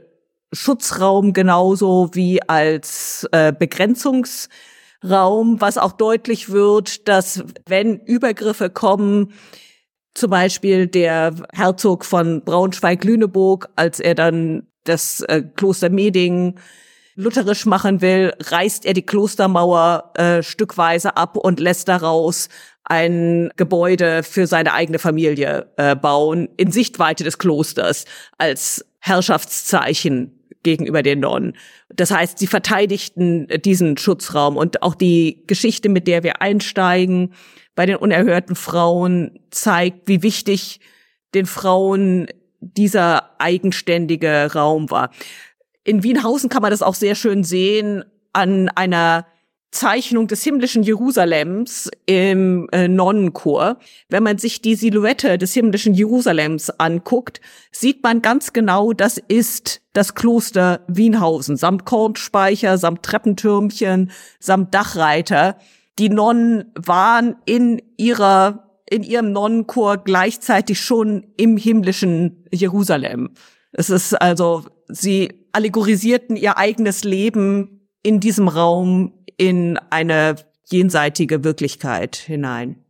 Schutzraum genauso wie als äh, Begrenzungsraum, was auch deutlich wird, dass wenn Übergriffe kommen, zum Beispiel der Herzog von Braunschweig-Lüneburg, als er dann das äh, Kloster Meding lutherisch machen will, reißt er die Klostermauer äh, stückweise ab und lässt daraus ein Gebäude für seine eigene Familie äh, bauen, in Sichtweite des Klosters, als Herrschaftszeichen gegenüber den Nonnen. Das heißt, sie verteidigten diesen Schutzraum und auch die Geschichte, mit der wir einsteigen, bei den unerhörten Frauen zeigt, wie wichtig den Frauen dieser eigenständige Raum war. In Wienhausen kann man das auch sehr schön sehen an einer Zeichnung des himmlischen Jerusalems im äh, Nonnenchor. Wenn man sich die Silhouette des himmlischen Jerusalems anguckt, sieht man ganz genau, das ist das Kloster Wienhausen, samt Kornspeicher, samt Treppentürmchen, samt Dachreiter. Die Nonnen waren in ihrer in ihrem Nonnenchor gleichzeitig schon im himmlischen Jerusalem. Es ist also, sie allegorisierten ihr eigenes Leben in diesem Raum in eine jenseitige Wirklichkeit hinein.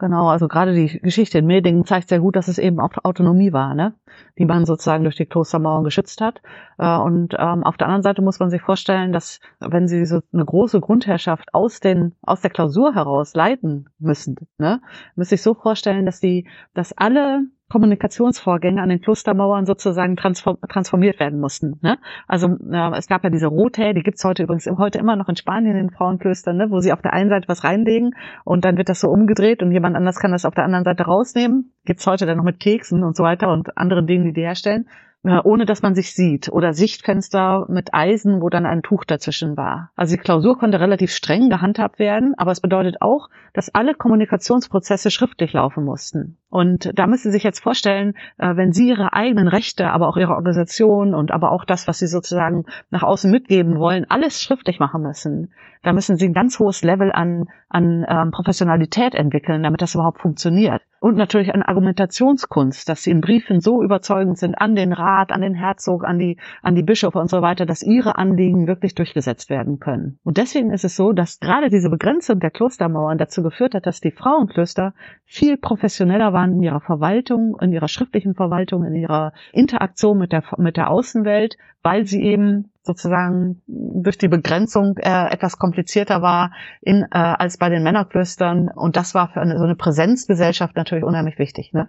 Genau, also gerade die Geschichte in Medingen zeigt sehr gut, dass es eben auch Autonomie war, ne? die man sozusagen durch die Klostermauern geschützt hat. Äh, und ähm, auf der anderen Seite muss man sich vorstellen, dass wenn sie so eine große Grundherrschaft aus den aus der Klausur heraus leiten müssen, ne, muss ich so vorstellen, dass die, dass alle Kommunikationsvorgänge an den Klostermauern sozusagen transformiert werden mussten. Ne? Also äh, es gab ja diese Rote, die gibt's heute übrigens heute immer noch in Spanien in Frauenklöstern, ne? wo sie auf der einen Seite was reinlegen und dann wird das so umgedreht und jemand anders kann das auf der anderen Seite rausnehmen. Gibt's heute dann noch mit Keksen und so weiter und anderen Dingen, die die herstellen ohne dass man sich sieht. Oder Sichtfenster mit Eisen, wo dann ein Tuch dazwischen war. Also die Klausur konnte relativ streng gehandhabt werden, aber es bedeutet auch, dass alle Kommunikationsprozesse schriftlich laufen mussten. Und da müssen Sie sich jetzt vorstellen, äh, wenn Sie Ihre eigenen Rechte, aber auch Ihre Organisation und aber auch das, was Sie sozusagen nach außen mitgeben wollen, alles schriftlich machen müssen, da müssen Sie ein ganz hohes Level an, an ähm, Professionalität entwickeln, damit das überhaupt funktioniert. Und natürlich an Argumentationskunst, dass Sie in Briefen so überzeugend sind an den Rat, an den Herzog, an die, an die Bischöfe und so weiter, dass Ihre Anliegen wirklich durchgesetzt werden können. Und deswegen ist es so, dass gerade diese Begrenzung der Klostermauern dazu geführt hat, dass die Frauenklöster viel professioneller waren in ihrer Verwaltung, in ihrer schriftlichen Verwaltung, in ihrer Interaktion mit der, mit der Außenwelt, weil sie eben sozusagen durch die Begrenzung äh, etwas komplizierter war in, äh, als bei den Männerklöstern. Und das war für eine, so eine Präsenzgesellschaft natürlich unheimlich wichtig. Ne?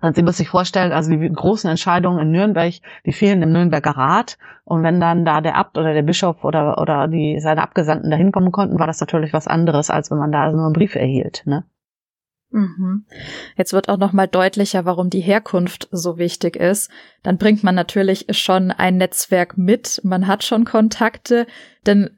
Und Sie müssen sich vorstellen, also die großen Entscheidungen in Nürnberg, die fielen im Nürnberger Rat. Und wenn dann da der Abt oder der Bischof oder, oder die, seine Abgesandten da hinkommen konnten, war das natürlich was anderes, als wenn man da also nur einen Brief erhielt. Ne? Mhm. Jetzt wird auch noch mal deutlicher, warum die Herkunft so wichtig ist. Dann bringt man natürlich schon ein Netzwerk mit, man hat schon Kontakte, denn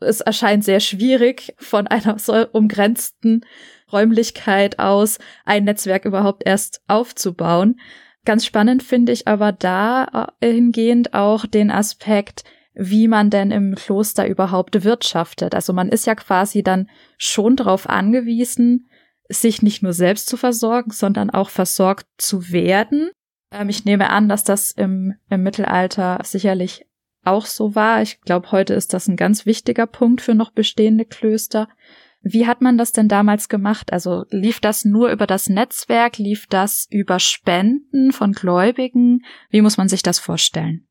es erscheint sehr schwierig, von einer so umgrenzten Räumlichkeit aus, ein Netzwerk überhaupt erst aufzubauen. Ganz spannend finde ich aber da äh, hingehend auch den Aspekt, wie man denn im Kloster überhaupt wirtschaftet. Also man ist ja quasi dann schon darauf angewiesen, sich nicht nur selbst zu versorgen, sondern auch versorgt zu werden. Ähm, ich nehme an, dass das im, im Mittelalter sicherlich auch so war. Ich glaube, heute ist das ein ganz wichtiger Punkt für noch bestehende Klöster. Wie hat man das denn damals gemacht? Also lief das nur über das Netzwerk? Lief das über Spenden von Gläubigen? Wie muss man sich das vorstellen?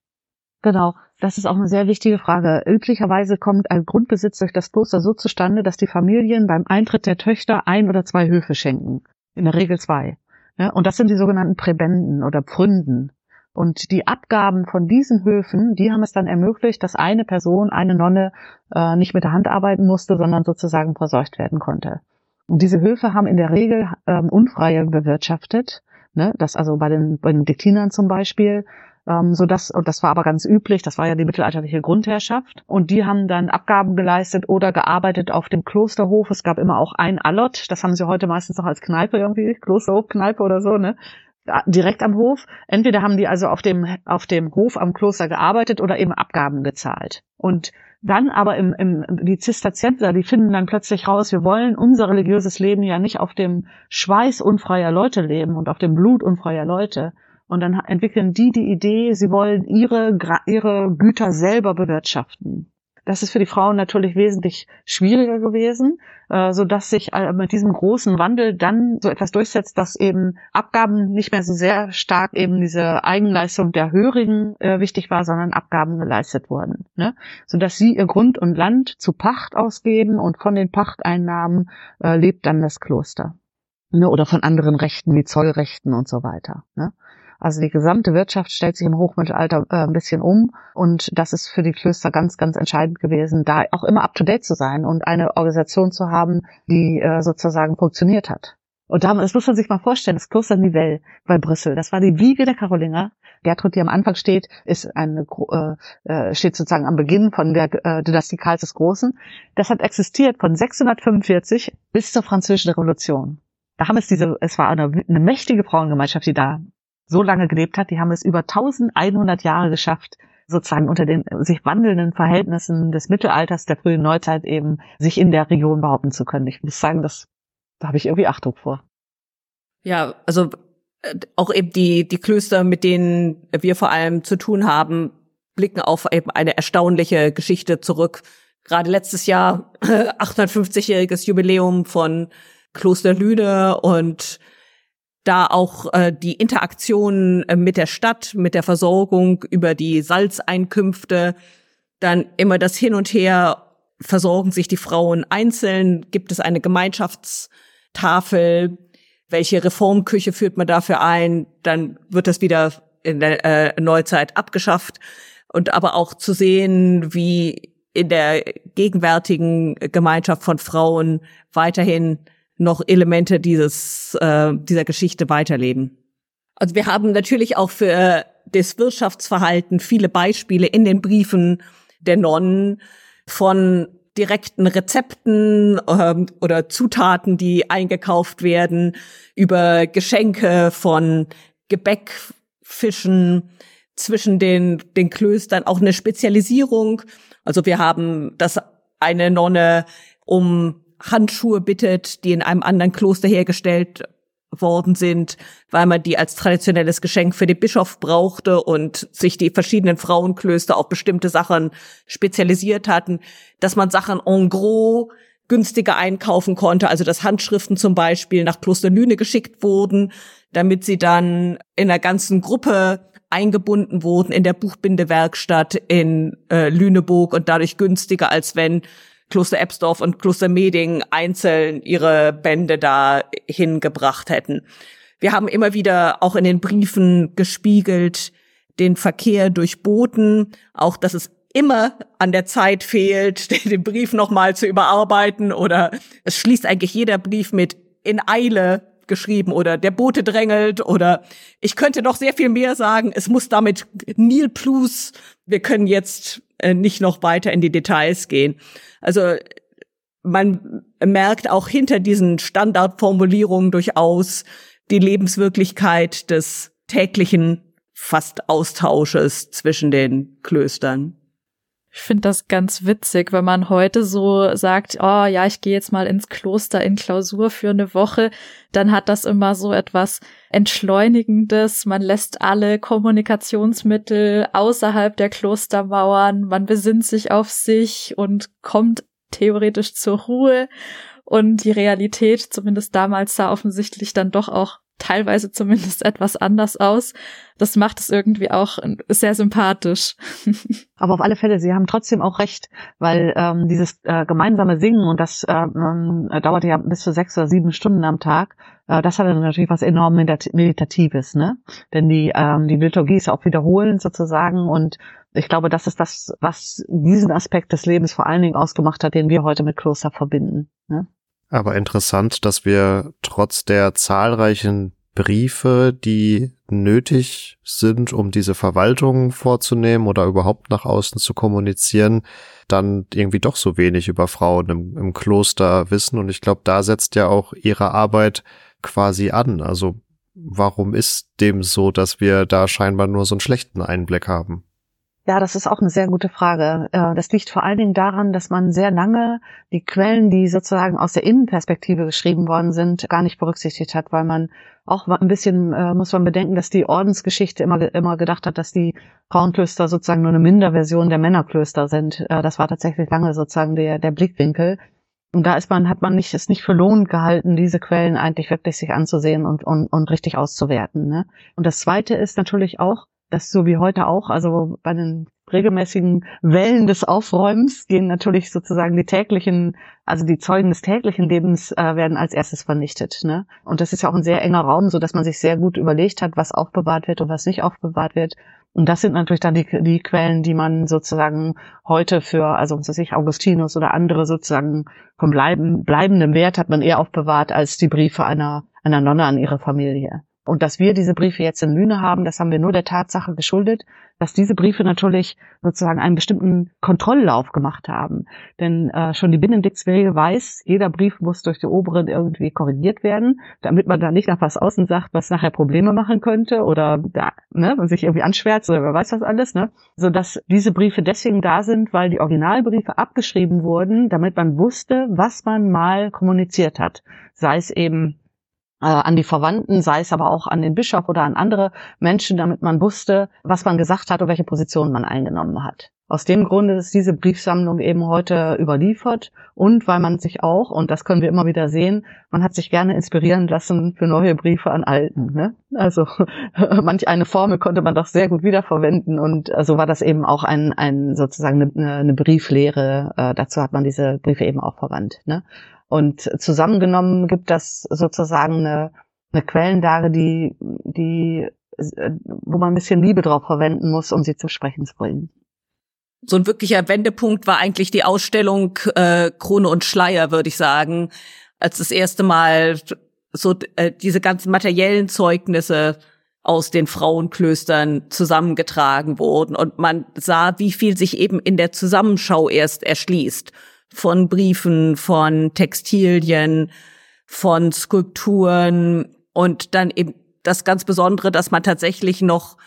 Genau, das ist auch eine sehr wichtige Frage. Üblicherweise kommt ein Grundbesitz durch das Kloster so zustande, dass die Familien beim Eintritt der Töchter ein oder zwei Höfe schenken. In der Regel zwei. Ja, und das sind die sogenannten Präbenden oder Pfründen. Und die Abgaben von diesen Höfen, die haben es dann ermöglicht, dass eine Person, eine Nonne, äh, nicht mit der Hand arbeiten musste, sondern sozusagen versorgt werden konnte. Und diese Höfe haben in der Regel ähm, Unfreie bewirtschaftet. Ne? Das also bei den Benediktinern zum Beispiel ähm, so dass und das war aber ganz üblich, das war ja die mittelalterliche Grundherrschaft und die haben dann Abgaben geleistet oder gearbeitet auf dem Klosterhof. Es gab immer auch ein Allot, das haben sie heute meistens noch als Kneipe irgendwie, Klosterhofkneipe oder so, ne? direkt am Hof. Entweder haben die also auf dem, auf dem Hof am Kloster gearbeitet oder eben Abgaben gezahlt. Und dann aber im, im, die Zisterzienser, die finden dann plötzlich raus, wir wollen unser religiöses Leben ja nicht auf dem Schweiß unfreier Leute leben und auf dem Blut unfreier Leute, und dann entwickeln die die Idee, sie wollen ihre, ihre Güter selber bewirtschaften. Das ist für die Frauen natürlich wesentlich schwieriger gewesen, äh, so dass sich äh, mit diesem großen Wandel dann so etwas durchsetzt, dass eben Abgaben nicht mehr so sehr stark eben diese Eigenleistung der Hörigen äh, wichtig war, sondern Abgaben geleistet wurden, ne? so dass sie ihr Grund und Land zu Pacht ausgeben und von den Pachteinnahmen lebt dann das Kloster ne? oder von anderen Rechten wie Zollrechten und so weiter. Ne? Also die gesamte Wirtschaft stellt sich im Hochmittelalter äh, ein bisschen um und das ist für die Klöster ganz, ganz entscheidend gewesen, da auch immer up-to-date zu sein und eine Organisation zu haben, die äh, sozusagen funktioniert hat. Und das muss man sich mal vorstellen, das Kloster Nivelles bei Brüssel, das war die Wiege der Karolinger. Gertrud, die am Anfang steht, ist eine, äh, äh, steht sozusagen am Beginn von der äh, Dynastie Karls des Großen. Das hat existiert von 645 bis zur Französischen Revolution. Da haben es diese, es war eine, eine mächtige Frauengemeinschaft, die da so lange gelebt hat, die haben es über 1100 Jahre geschafft, sozusagen unter den sich wandelnden Verhältnissen des Mittelalters, der frühen Neuzeit eben, sich in der Region behaupten zu können. Ich muss sagen, das, da habe ich irgendwie Achtung vor. Ja, also äh, auch eben die, die Klöster, mit denen wir vor allem zu tun haben, blicken auf eben eine erstaunliche Geschichte zurück. Gerade letztes Jahr 850-jähriges Jubiläum von Kloster Lüne und da auch äh, die Interaktion äh, mit der Stadt, mit der Versorgung über die Salzeinkünfte, dann immer das Hin und Her, versorgen sich die Frauen einzeln, gibt es eine Gemeinschaftstafel, welche Reformküche führt man dafür ein, dann wird das wieder in der äh, Neuzeit abgeschafft und aber auch zu sehen, wie in der gegenwärtigen Gemeinschaft von Frauen weiterhin noch Elemente dieses, äh, dieser Geschichte weiterleben. Also wir haben natürlich auch für das Wirtschaftsverhalten viele Beispiele in den Briefen der Nonnen von direkten Rezepten ähm, oder Zutaten, die eingekauft werden, über Geschenke von Gebäck, Fischen zwischen den, den Klöstern, auch eine Spezialisierung. Also wir haben das eine Nonne um Handschuhe bittet, die in einem anderen Kloster hergestellt worden sind, weil man die als traditionelles Geschenk für den Bischof brauchte und sich die verschiedenen Frauenklöster auf bestimmte Sachen spezialisiert hatten, dass man Sachen en gros günstiger einkaufen konnte, also dass Handschriften zum Beispiel nach Kloster Lüne geschickt wurden, damit sie dann in der ganzen Gruppe eingebunden wurden in der Buchbindewerkstatt in äh, Lüneburg und dadurch günstiger, als wenn Kloster Ebsdorf und Kloster Meding einzeln ihre Bände da hingebracht hätten. Wir haben immer wieder auch in den Briefen gespiegelt den Verkehr durch Booten, auch dass es immer an der Zeit fehlt, den Brief nochmal zu überarbeiten oder es schließt eigentlich jeder Brief mit in Eile geschrieben oder der Bote drängelt oder ich könnte noch sehr viel mehr sagen. Es muss damit Nil Plus. Wir können jetzt äh, nicht noch weiter in die Details gehen. Also man merkt auch hinter diesen Standardformulierungen durchaus die Lebenswirklichkeit des täglichen fast Austausches zwischen den Klöstern. Ich finde das ganz witzig, wenn man heute so sagt, oh ja, ich gehe jetzt mal ins Kloster in Klausur für eine Woche, dann hat das immer so etwas Entschleunigendes. Man lässt alle Kommunikationsmittel außerhalb der Klostermauern, man besinnt sich auf sich und kommt theoretisch zur Ruhe. Und die Realität, zumindest damals, sah offensichtlich dann doch auch teilweise zumindest etwas anders aus. Das macht es irgendwie auch sehr sympathisch. Aber auf alle Fälle, Sie haben trotzdem auch recht, weil ähm, dieses äh, gemeinsame Singen und das ähm, äh, dauerte ja bis zu sechs oder sieben Stunden am Tag. Äh, das hatte natürlich was enorm Meditatives, ne? Denn die ähm, die Liturgie ist auch wiederholend sozusagen und ich glaube, das ist das, was diesen Aspekt des Lebens vor allen Dingen ausgemacht hat, den wir heute mit Kloster verbinden. Ne? Aber interessant, dass wir trotz der zahlreichen Briefe, die nötig sind, um diese Verwaltung vorzunehmen oder überhaupt nach außen zu kommunizieren, dann irgendwie doch so wenig über Frauen im, im Kloster wissen. Und ich glaube, da setzt ja auch ihre Arbeit quasi an. Also warum ist dem so, dass wir da scheinbar nur so einen schlechten Einblick haben? Ja, das ist auch eine sehr gute Frage. Äh, das liegt vor allen Dingen daran, dass man sehr lange die Quellen, die sozusagen aus der Innenperspektive geschrieben worden sind, gar nicht berücksichtigt hat, weil man auch ein bisschen äh, muss man bedenken, dass die Ordensgeschichte immer immer gedacht hat, dass die Frauenklöster sozusagen nur eine Minderversion der Männerklöster sind. Äh, das war tatsächlich lange sozusagen der der Blickwinkel. Und da ist man, hat man nicht, es nicht für lohnt gehalten, diese Quellen eigentlich wirklich sich anzusehen und, und, und richtig auszuwerten. Ne? Und das zweite ist natürlich auch, das so wie heute auch, also bei den regelmäßigen Wellen des Aufräumens gehen natürlich sozusagen die täglichen, also die Zeugen des täglichen Lebens äh, werden als erstes vernichtet. Ne? Und das ist ja auch ein sehr enger Raum, so dass man sich sehr gut überlegt hat, was aufbewahrt wird und was nicht aufbewahrt wird. Und das sind natürlich dann die, die Quellen, die man sozusagen heute für, also was weiß ich, Augustinus oder andere sozusagen vom bleiben, bleibenden Wert hat man eher aufbewahrt als die Briefe einer, einer Nonne an ihre Familie. Und dass wir diese Briefe jetzt in Lüne haben, das haben wir nur der Tatsache geschuldet, dass diese Briefe natürlich sozusagen einen bestimmten Kontrolllauf gemacht haben. Denn äh, schon die Benediktsregel weiß, jeder Brief muss durch die Oberen irgendwie korrigiert werden, damit man da nicht nach was außen sagt, was nachher Probleme machen könnte oder da, ne, man sich irgendwie anschwärzt oder wer weiß was alles, ne? Sodass diese Briefe deswegen da sind, weil die Originalbriefe abgeschrieben wurden, damit man wusste, was man mal kommuniziert hat. Sei es eben äh, an die Verwandten, sei es aber auch an den Bischof oder an andere Menschen, damit man wusste, was man gesagt hat und welche Position man eingenommen hat. Aus dem Grunde ist diese Briefsammlung eben heute überliefert und weil man sich auch, und das können wir immer wieder sehen, man hat sich gerne inspirieren lassen für neue Briefe an Alten. Ne? Also manch eine Formel konnte man doch sehr gut wiederverwenden und so also war das eben auch ein, ein sozusagen eine, eine Brieflehre. Äh, dazu hat man diese Briefe eben auch verwandt. Ne? Und zusammengenommen gibt das sozusagen eine, eine Quellenlage, die, die, wo man ein bisschen Liebe drauf verwenden muss, um sie zum Sprechen zu bringen. So ein wirklicher Wendepunkt war eigentlich die Ausstellung äh, Krone und Schleier, würde ich sagen, als das erste Mal so äh, diese ganzen materiellen Zeugnisse aus den Frauenklöstern zusammengetragen wurden. Und man sah, wie viel sich eben in der Zusammenschau erst erschließt von Briefen, von Textilien, von Skulpturen und dann eben das ganz Besondere, dass man tatsächlich noch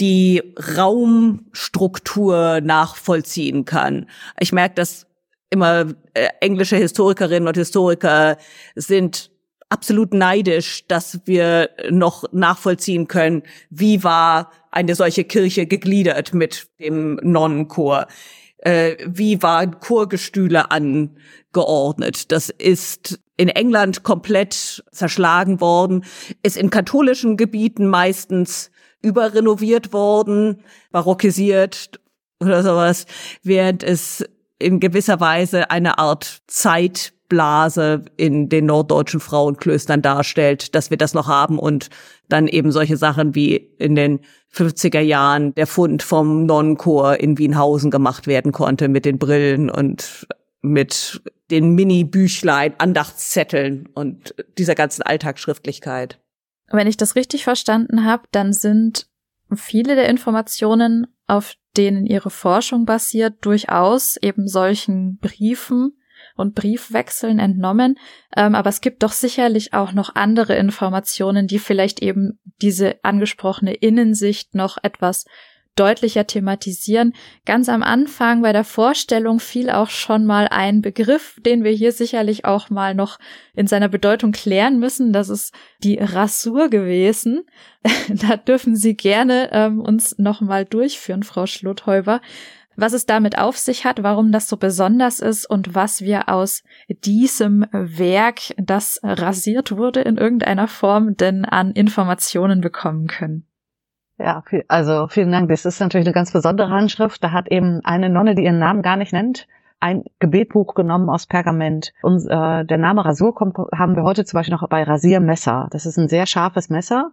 die Raumstruktur nachvollziehen kann. Ich merke, dass immer äh, englische Historikerinnen und Historiker sind absolut neidisch, dass wir noch nachvollziehen können, wie war eine solche Kirche gegliedert mit dem Nonnenchor äh, wie waren Chorgestühle angeordnet. Das ist in England komplett zerschlagen worden, ist in katholischen Gebieten meistens überrenoviert worden, barockisiert oder sowas, während es in gewisser Weise eine Art Zeitblase in den norddeutschen Frauenklöstern darstellt, dass wir das noch haben und dann eben solche Sachen wie in den 50er Jahren der Fund vom Nonnenchor in Wienhausen gemacht werden konnte mit den Brillen und mit den Mini-Büchlein, Andachtszetteln und dieser ganzen Alltagsschriftlichkeit. Wenn ich das richtig verstanden habe, dann sind viele der Informationen, auf denen ihre Forschung basiert, durchaus eben solchen Briefen und Briefwechseln entnommen. Ähm, aber es gibt doch sicherlich auch noch andere Informationen, die vielleicht eben diese angesprochene Innensicht noch etwas deutlicher thematisieren. Ganz am Anfang bei der Vorstellung fiel auch schon mal ein Begriff, den wir hier sicherlich auch mal noch in seiner Bedeutung klären müssen. Das ist die Rasur gewesen. da dürfen Sie gerne ähm, uns noch mal durchführen, Frau Schlothäuber was es damit auf sich hat, warum das so besonders ist und was wir aus diesem Werk, das rasiert wurde in irgendeiner Form, denn an Informationen bekommen können. Ja, also vielen Dank. Das ist natürlich eine ganz besondere Handschrift. Da hat eben eine Nonne, die ihren Namen gar nicht nennt, ein Gebetbuch genommen aus Pergament. Und äh, der Name Rasur kommt, haben wir heute zum Beispiel noch bei Rasiermesser. Das ist ein sehr scharfes Messer.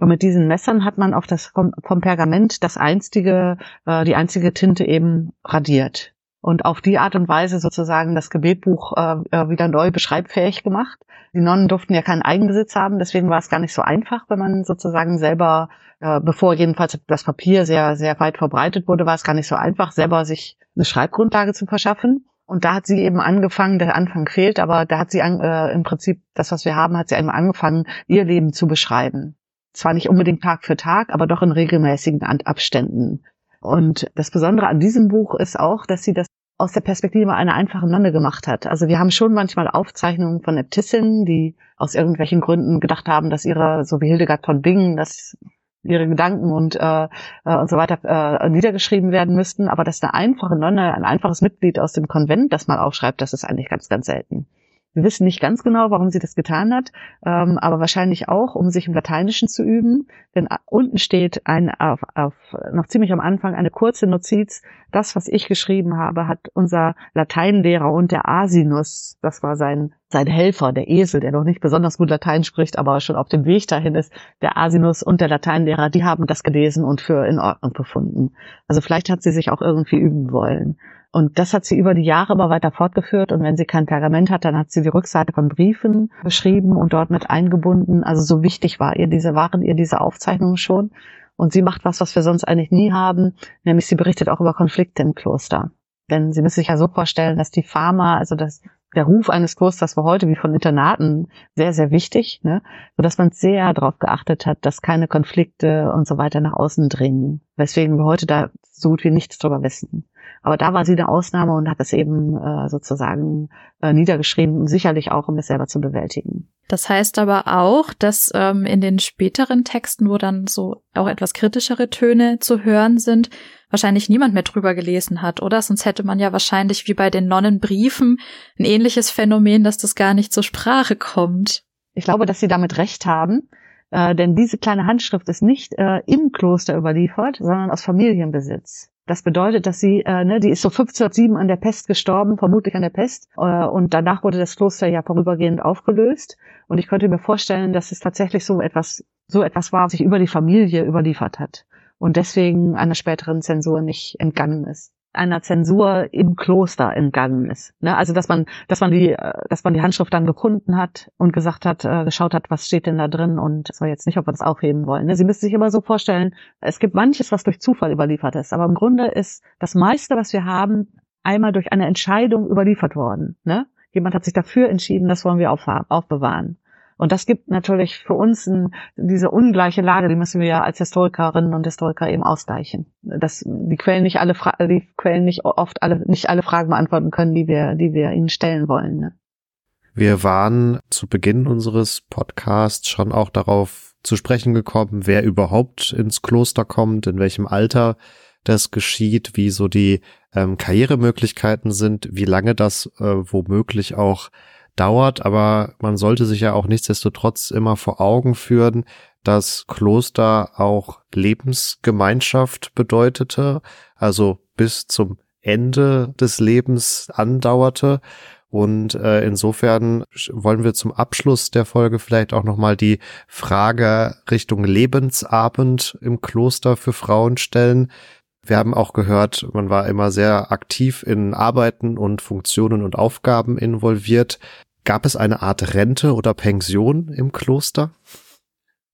Und mit diesen Messern hat man auf das vom, vom Pergament das einstige, äh, die einzige Tinte eben radiert. Und auf die Art und Weise sozusagen das Gebetbuch äh, äh wieder neu beschreibfähig gemacht. Die Nonnen durften ja keinen Eigenbesitz haben, deswegen war es gar nicht so einfach, wenn man sozusagen selber äh, bevor jedenfalls das Papier sehr, sehr weit verbreitet wurde, war es gar nicht so einfach, selber sich eine Schreibgrundlage zu verschaffen. Und da hat sie eben angefangen, der Anfang fehlt, aber da hat sie an, äh, im Prinzip das, was wir haben, hat sie einmal angefangen, ihr Leben zu beschreiben. Zwar nicht unbedingt Tag für Tag, aber doch in regelmäßigen Abständen. Und das Besondere an diesem Buch ist auch, dass sie das aus der Perspektive einer einfachen Nonne gemacht hat. Also wir haben schon manchmal Aufzeichnungen von Äbtissinnen, die aus irgendwelchen Gründen gedacht haben, dass ihre, so wie Hildegard von Bingen, dass ihre Gedanken und, äh, äh, und so weiter äh, niedergeschrieben werden müssten. Aber dass eine einfache Nonne, ein einfaches Mitglied aus dem Konvent das mal aufschreibt, das ist eigentlich ganz, ganz selten. Wir wissen nicht ganz genau, warum sie das getan hat, ähm, aber wahrscheinlich auch, um sich im Lateinischen zu üben. Denn unten steht ein, auf, auf, noch ziemlich am Anfang eine kurze Notiz. Das, was ich geschrieben habe, hat unser Lateinlehrer und der Asinus, das war sein, sein Helfer, der Esel, der noch nicht besonders gut Latein spricht, aber schon auf dem Weg dahin ist, der Asinus und der Lateinlehrer, die haben das gelesen und für in Ordnung befunden. Also vielleicht hat sie sich auch irgendwie üben wollen. Und das hat sie über die Jahre immer weiter fortgeführt. Und wenn sie kein Pergament hat, dann hat sie die Rückseite von Briefen beschrieben und dort mit eingebunden. Also so wichtig war ihr diese, waren ihr diese Aufzeichnungen schon. Und sie macht was, was wir sonst eigentlich nie haben, nämlich sie berichtet auch über Konflikte im Kloster. Denn Sie müssen sich ja so vorstellen, dass die Pharma, also das, der Ruf eines Klosters war heute wie von Internaten sehr, sehr wichtig, ne? sodass man sehr darauf geachtet hat, dass keine Konflikte und so weiter nach außen dringen. Weswegen wir heute da so gut wie nichts drüber wissen. Aber da war sie eine Ausnahme und hat es eben äh, sozusagen äh, niedergeschrieben, sicherlich auch, um es selber zu bewältigen. Das heißt aber auch, dass ähm, in den späteren Texten, wo dann so auch etwas kritischere Töne zu hören sind, wahrscheinlich niemand mehr drüber gelesen hat, oder? Sonst hätte man ja wahrscheinlich wie bei den Nonnenbriefen ein ähnliches Phänomen, dass das gar nicht zur Sprache kommt. Ich glaube, dass Sie damit recht haben. Äh, denn diese kleine Handschrift ist nicht äh, im Kloster überliefert, sondern aus Familienbesitz. Das bedeutet, dass sie, äh, ne, die ist so 1507 an der Pest gestorben, vermutlich an der Pest. Äh, und danach wurde das Kloster ja vorübergehend aufgelöst. Und ich könnte mir vorstellen, dass es tatsächlich so etwas, so etwas war, was sich über die Familie überliefert hat. Und deswegen einer späteren Zensur nicht entgangen ist einer Zensur im Kloster entgangen ist. Ne? Also dass man, dass man die, äh, dass man die Handschrift dann gefunden hat und gesagt hat, äh, geschaut hat, was steht denn da drin und das war jetzt nicht, ob wir das aufheben wollen. Ne? Sie müssen sich immer so vorstellen, es gibt manches, was durch Zufall überliefert ist, aber im Grunde ist das meiste, was wir haben, einmal durch eine Entscheidung überliefert worden. Ne? Jemand hat sich dafür entschieden, das wollen wir aufbewahren. Und das gibt natürlich für uns ein, diese ungleiche Lage, die müssen wir ja als Historikerinnen und Historiker eben ausgleichen. Dass die Quellen nicht alle, die Quellen nicht oft alle, nicht alle Fragen beantworten können, die wir, die wir ihnen stellen wollen. Ne? Wir waren zu Beginn unseres Podcasts schon auch darauf zu sprechen gekommen, wer überhaupt ins Kloster kommt, in welchem Alter das geschieht, wie so die ähm, Karrieremöglichkeiten sind, wie lange das äh, womöglich auch dauert, aber man sollte sich ja auch nichtsdestotrotz immer vor Augen führen, dass Kloster auch Lebensgemeinschaft bedeutete, also bis zum Ende des Lebens andauerte. Und äh, insofern wollen wir zum Abschluss der Folge vielleicht auch nochmal die Frage Richtung Lebensabend im Kloster für Frauen stellen. Wir haben auch gehört, man war immer sehr aktiv in Arbeiten und Funktionen und Aufgaben involviert. Gab es eine Art Rente oder Pension im Kloster?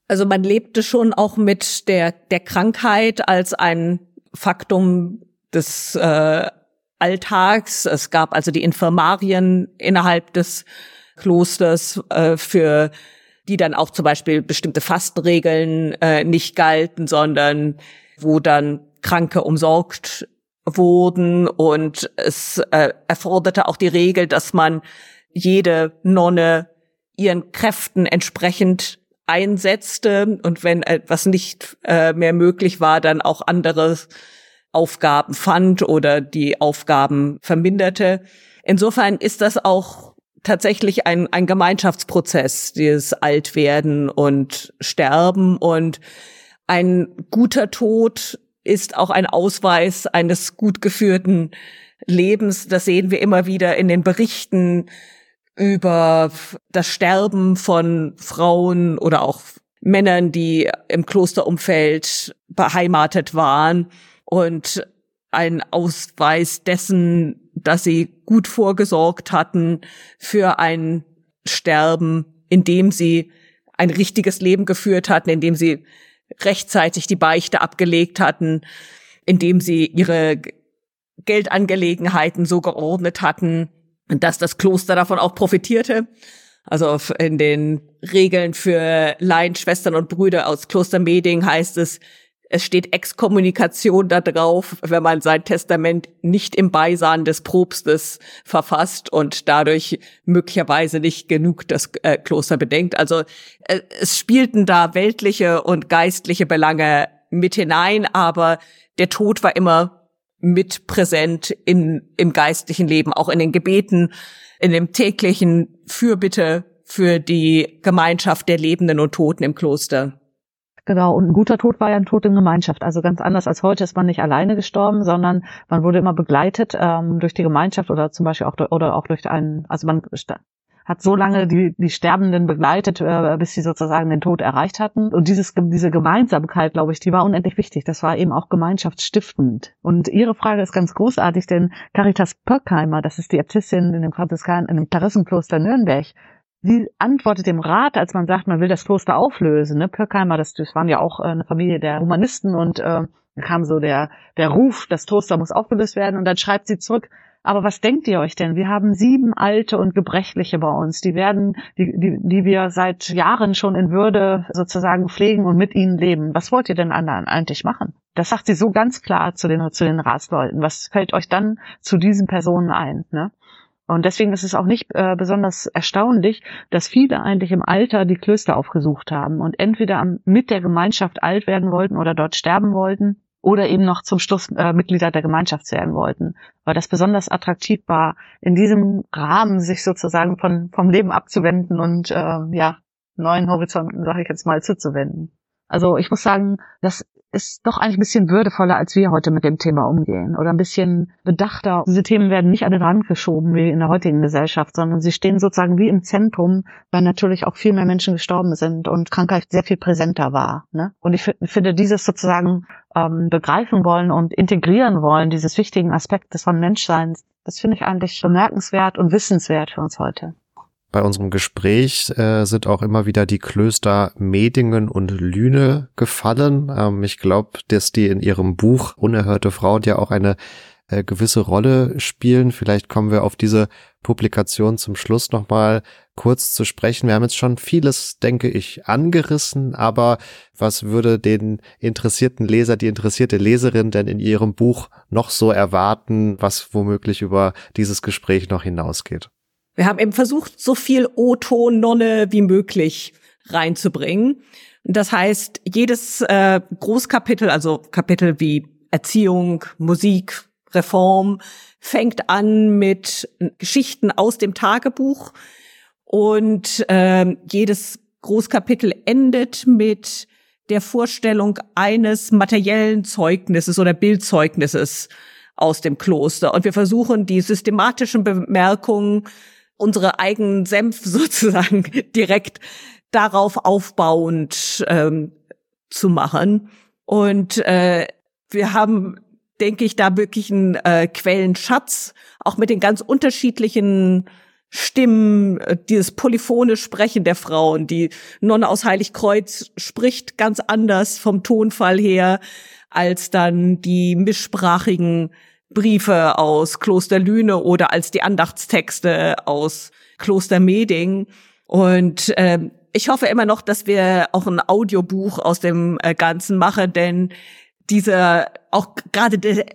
Also man lebte schon auch mit der, der Krankheit als ein Faktum des äh, Alltags. Es gab also die Infirmarien innerhalb des Klosters äh, für die dann auch zum Beispiel bestimmte Fastenregeln äh, nicht galten, sondern wo dann Kranke umsorgt wurden und es äh, erforderte auch die Regel, dass man jede Nonne ihren Kräften entsprechend einsetzte und wenn etwas nicht äh, mehr möglich war, dann auch andere Aufgaben fand oder die Aufgaben verminderte. Insofern ist das auch tatsächlich ein, ein Gemeinschaftsprozess, dieses Altwerden und Sterben und ein guter Tod ist auch ein Ausweis eines gut geführten Lebens. Das sehen wir immer wieder in den Berichten über das Sterben von Frauen oder auch Männern, die im Klosterumfeld beheimatet waren und ein Ausweis dessen, dass sie gut vorgesorgt hatten für ein Sterben, indem sie ein richtiges Leben geführt hatten, indem sie rechtzeitig die Beichte abgelegt hatten, indem sie ihre Geldangelegenheiten so geordnet hatten, dass das Kloster davon auch profitierte. Also in den Regeln für Laien, Schwestern und Brüder aus Kloster Meding heißt es, es steht Exkommunikation da drauf, wenn man sein Testament nicht im Beisein des Propstes verfasst und dadurch möglicherweise nicht genug das äh, Kloster bedenkt. Also äh, es spielten da weltliche und geistliche Belange mit hinein, aber der Tod war immer mit präsent in, im geistlichen Leben, auch in den Gebeten, in dem täglichen Fürbitte für die Gemeinschaft der Lebenden und Toten im Kloster. Genau, und ein guter Tod war ja ein Tod in Gemeinschaft. Also ganz anders als heute ist man nicht alleine gestorben, sondern man wurde immer begleitet ähm, durch die Gemeinschaft oder zum Beispiel auch oder auch durch einen, also man hat so lange die, die Sterbenden begleitet, äh, bis sie sozusagen den Tod erreicht hatten. Und dieses, diese Gemeinsamkeit, glaube ich, die war unendlich wichtig. Das war eben auch gemeinschaftsstiftend. Und Ihre Frage ist ganz großartig, denn Caritas Pöckheimer, das ist die Äbtissin in dem Franziskan, in dem Klarissenkloster Nürnberg, Sie antwortet dem Rat, als man sagt, man will das Kloster auflösen. Ne? Pöckheimer, das, das waren ja auch äh, eine Familie der Humanisten und äh, da kam so der, der Ruf, das Kloster muss aufgelöst werden und dann schreibt sie zurück, aber was denkt ihr euch denn? Wir haben sieben alte und gebrechliche bei uns, die werden, die, die, die wir seit Jahren schon in Würde sozusagen pflegen und mit ihnen leben. Was wollt ihr denn anderen eigentlich machen? Das sagt sie so ganz klar zu den, zu den Ratsleuten. Was fällt euch dann zu diesen Personen ein? Ne? Und deswegen ist es auch nicht äh, besonders erstaunlich, dass viele eigentlich im Alter die Klöster aufgesucht haben und entweder mit der Gemeinschaft alt werden wollten oder dort sterben wollten oder eben noch zum Schluss äh, Mitglieder der Gemeinschaft werden wollten, weil das besonders attraktiv war, in diesem Rahmen sich sozusagen von, vom Leben abzuwenden und äh, ja, neuen Horizonten, sage ich jetzt mal, zuzuwenden. Also ich muss sagen, das ist doch eigentlich ein bisschen würdevoller, als wir heute mit dem Thema umgehen oder ein bisschen bedachter. Diese Themen werden nicht an den Rand geschoben wie in der heutigen Gesellschaft, sondern sie stehen sozusagen wie im Zentrum, weil natürlich auch viel mehr Menschen gestorben sind und Krankheit sehr viel präsenter war. Ne? Und ich finde dieses sozusagen ähm, begreifen wollen und integrieren wollen, dieses wichtigen Aspektes von Menschseins, das finde ich eigentlich bemerkenswert und wissenswert für uns heute. Bei unserem Gespräch äh, sind auch immer wieder die Klöster Medingen und Lüne gefallen. Ähm, ich glaube, dass die in ihrem Buch Unerhörte Frauen ja auch eine äh, gewisse Rolle spielen. Vielleicht kommen wir auf diese Publikation zum Schluss nochmal kurz zu sprechen. Wir haben jetzt schon vieles, denke ich, angerissen, aber was würde den interessierten Leser, die interessierte Leserin denn in ihrem Buch noch so erwarten, was womöglich über dieses Gespräch noch hinausgeht? Wir haben eben versucht, so viel O-Ton-Nonne wie möglich reinzubringen. Das heißt, jedes äh, Großkapitel, also Kapitel wie Erziehung, Musik, Reform, fängt an mit Geschichten aus dem Tagebuch und äh, jedes Großkapitel endet mit der Vorstellung eines materiellen Zeugnisses oder Bildzeugnisses aus dem Kloster. Und wir versuchen, die systematischen Bemerkungen unsere eigenen Senf sozusagen direkt darauf aufbauend ähm, zu machen. Und äh, wir haben, denke ich, da wirklich einen äh, Quellenschatz, auch mit den ganz unterschiedlichen Stimmen, äh, dieses polyphone Sprechen der Frauen. Die Nonne aus Heiligkreuz spricht ganz anders vom Tonfall her als dann die mischsprachigen Briefe aus Kloster Lüne oder als die Andachtstexte aus Kloster Meding. Und ähm, ich hoffe immer noch, dass wir auch ein Audiobuch aus dem äh, Ganzen machen, denn dieser auch gerade der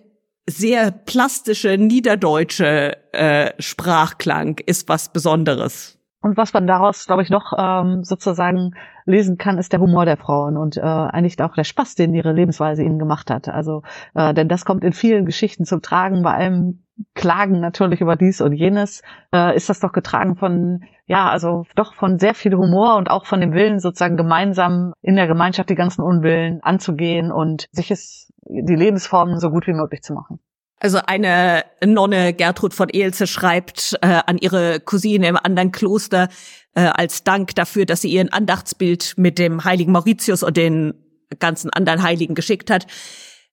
sehr plastische niederdeutsche äh, Sprachklang ist was Besonderes. Und was man daraus, glaube ich, noch ähm, sozusagen lesen kann, ist der Humor der Frauen und äh, eigentlich auch der Spaß, den ihre Lebensweise ihnen gemacht hat. Also, äh, denn das kommt in vielen Geschichten zum Tragen. Bei allem Klagen natürlich über dies und jenes äh, ist das doch getragen von, ja, also doch von sehr viel Humor und auch von dem Willen, sozusagen gemeinsam in der Gemeinschaft die ganzen Unwillen anzugehen und sich es die Lebensformen so gut wie möglich zu machen. Also eine Nonne, Gertrud von Eelse, schreibt äh, an ihre Cousine im anderen Kloster äh, als Dank dafür, dass sie ihren Andachtsbild mit dem heiligen Mauritius und den ganzen anderen Heiligen geschickt hat.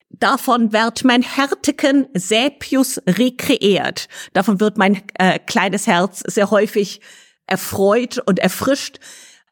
Davon wird mein Herteken Säpius rekreiert. Davon wird mein äh, kleines Herz sehr häufig erfreut und erfrischt.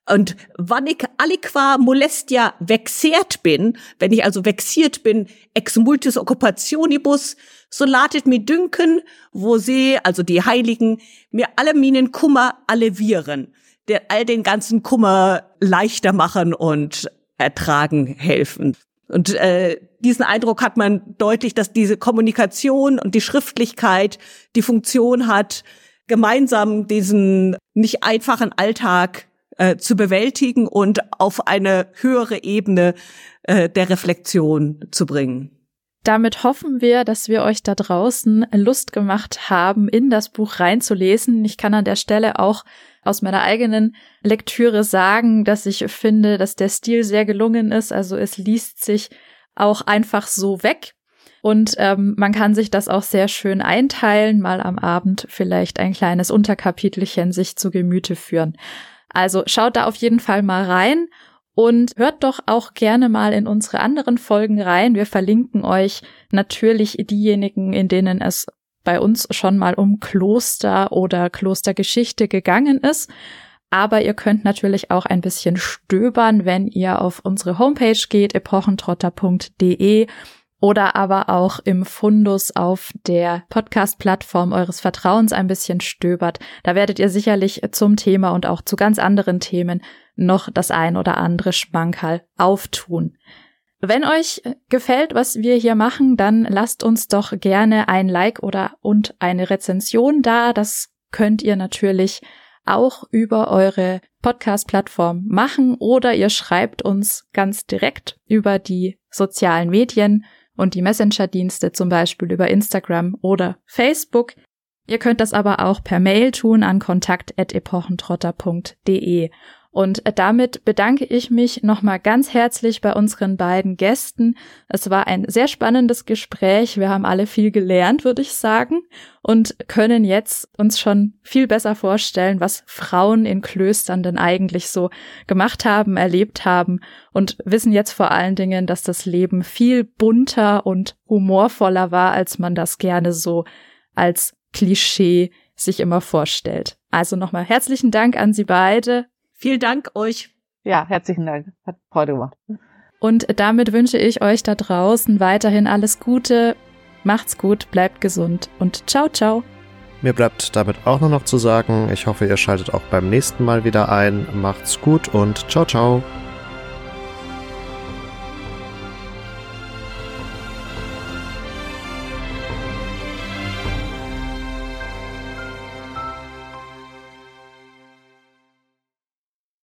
Und wann ich aliqua molestia vexert bin, wenn ich also vexiert bin, ex multis occupationibus, so latet mir dünken, wo sie, also die Heiligen, mir alle minen Kummer allevieren, der all den ganzen Kummer leichter machen und ertragen helfen. Und äh, diesen Eindruck hat man deutlich, dass diese Kommunikation und die Schriftlichkeit die Funktion hat, gemeinsam diesen nicht einfachen Alltag äh, zu bewältigen und auf eine höhere Ebene äh, der Reflexion zu bringen. Damit hoffen wir, dass wir euch da draußen Lust gemacht haben, in das Buch reinzulesen. Ich kann an der Stelle auch aus meiner eigenen Lektüre sagen, dass ich finde, dass der Stil sehr gelungen ist. Also es liest sich auch einfach so weg. Und ähm, man kann sich das auch sehr schön einteilen, mal am Abend vielleicht ein kleines Unterkapitelchen sich zu Gemüte führen. Also schaut da auf jeden Fall mal rein und hört doch auch gerne mal in unsere anderen Folgen rein. Wir verlinken euch natürlich diejenigen, in denen es bei uns schon mal um Kloster oder Klostergeschichte gegangen ist. Aber ihr könnt natürlich auch ein bisschen stöbern, wenn ihr auf unsere Homepage geht, epochentrotter.de oder aber auch im Fundus auf der Podcast-Plattform eures Vertrauens ein bisschen stöbert. Da werdet ihr sicherlich zum Thema und auch zu ganz anderen Themen noch das ein oder andere Schmankerl auftun. Wenn euch gefällt, was wir hier machen, dann lasst uns doch gerne ein Like oder und eine Rezension da. Das könnt ihr natürlich auch über eure Podcast-Plattform machen oder ihr schreibt uns ganz direkt über die sozialen Medien und die Messenger-Dienste, zum Beispiel über Instagram oder Facebook. Ihr könnt das aber auch per Mail tun an kontakt.epochentrotter.de. Und damit bedanke ich mich nochmal ganz herzlich bei unseren beiden Gästen. Es war ein sehr spannendes Gespräch. Wir haben alle viel gelernt, würde ich sagen, und können jetzt uns schon viel besser vorstellen, was Frauen in Klöstern denn eigentlich so gemacht haben, erlebt haben und wissen jetzt vor allen Dingen, dass das Leben viel bunter und humorvoller war, als man das gerne so als Klischee sich immer vorstellt. Also nochmal herzlichen Dank an Sie beide Vielen Dank euch. Ja, herzlichen Dank. Hat Freude gemacht. Und damit wünsche ich euch da draußen weiterhin alles Gute. Macht's gut, bleibt gesund und ciao, ciao. Mir bleibt damit auch nur noch zu sagen, ich hoffe, ihr schaltet auch beim nächsten Mal wieder ein. Macht's gut und ciao, ciao.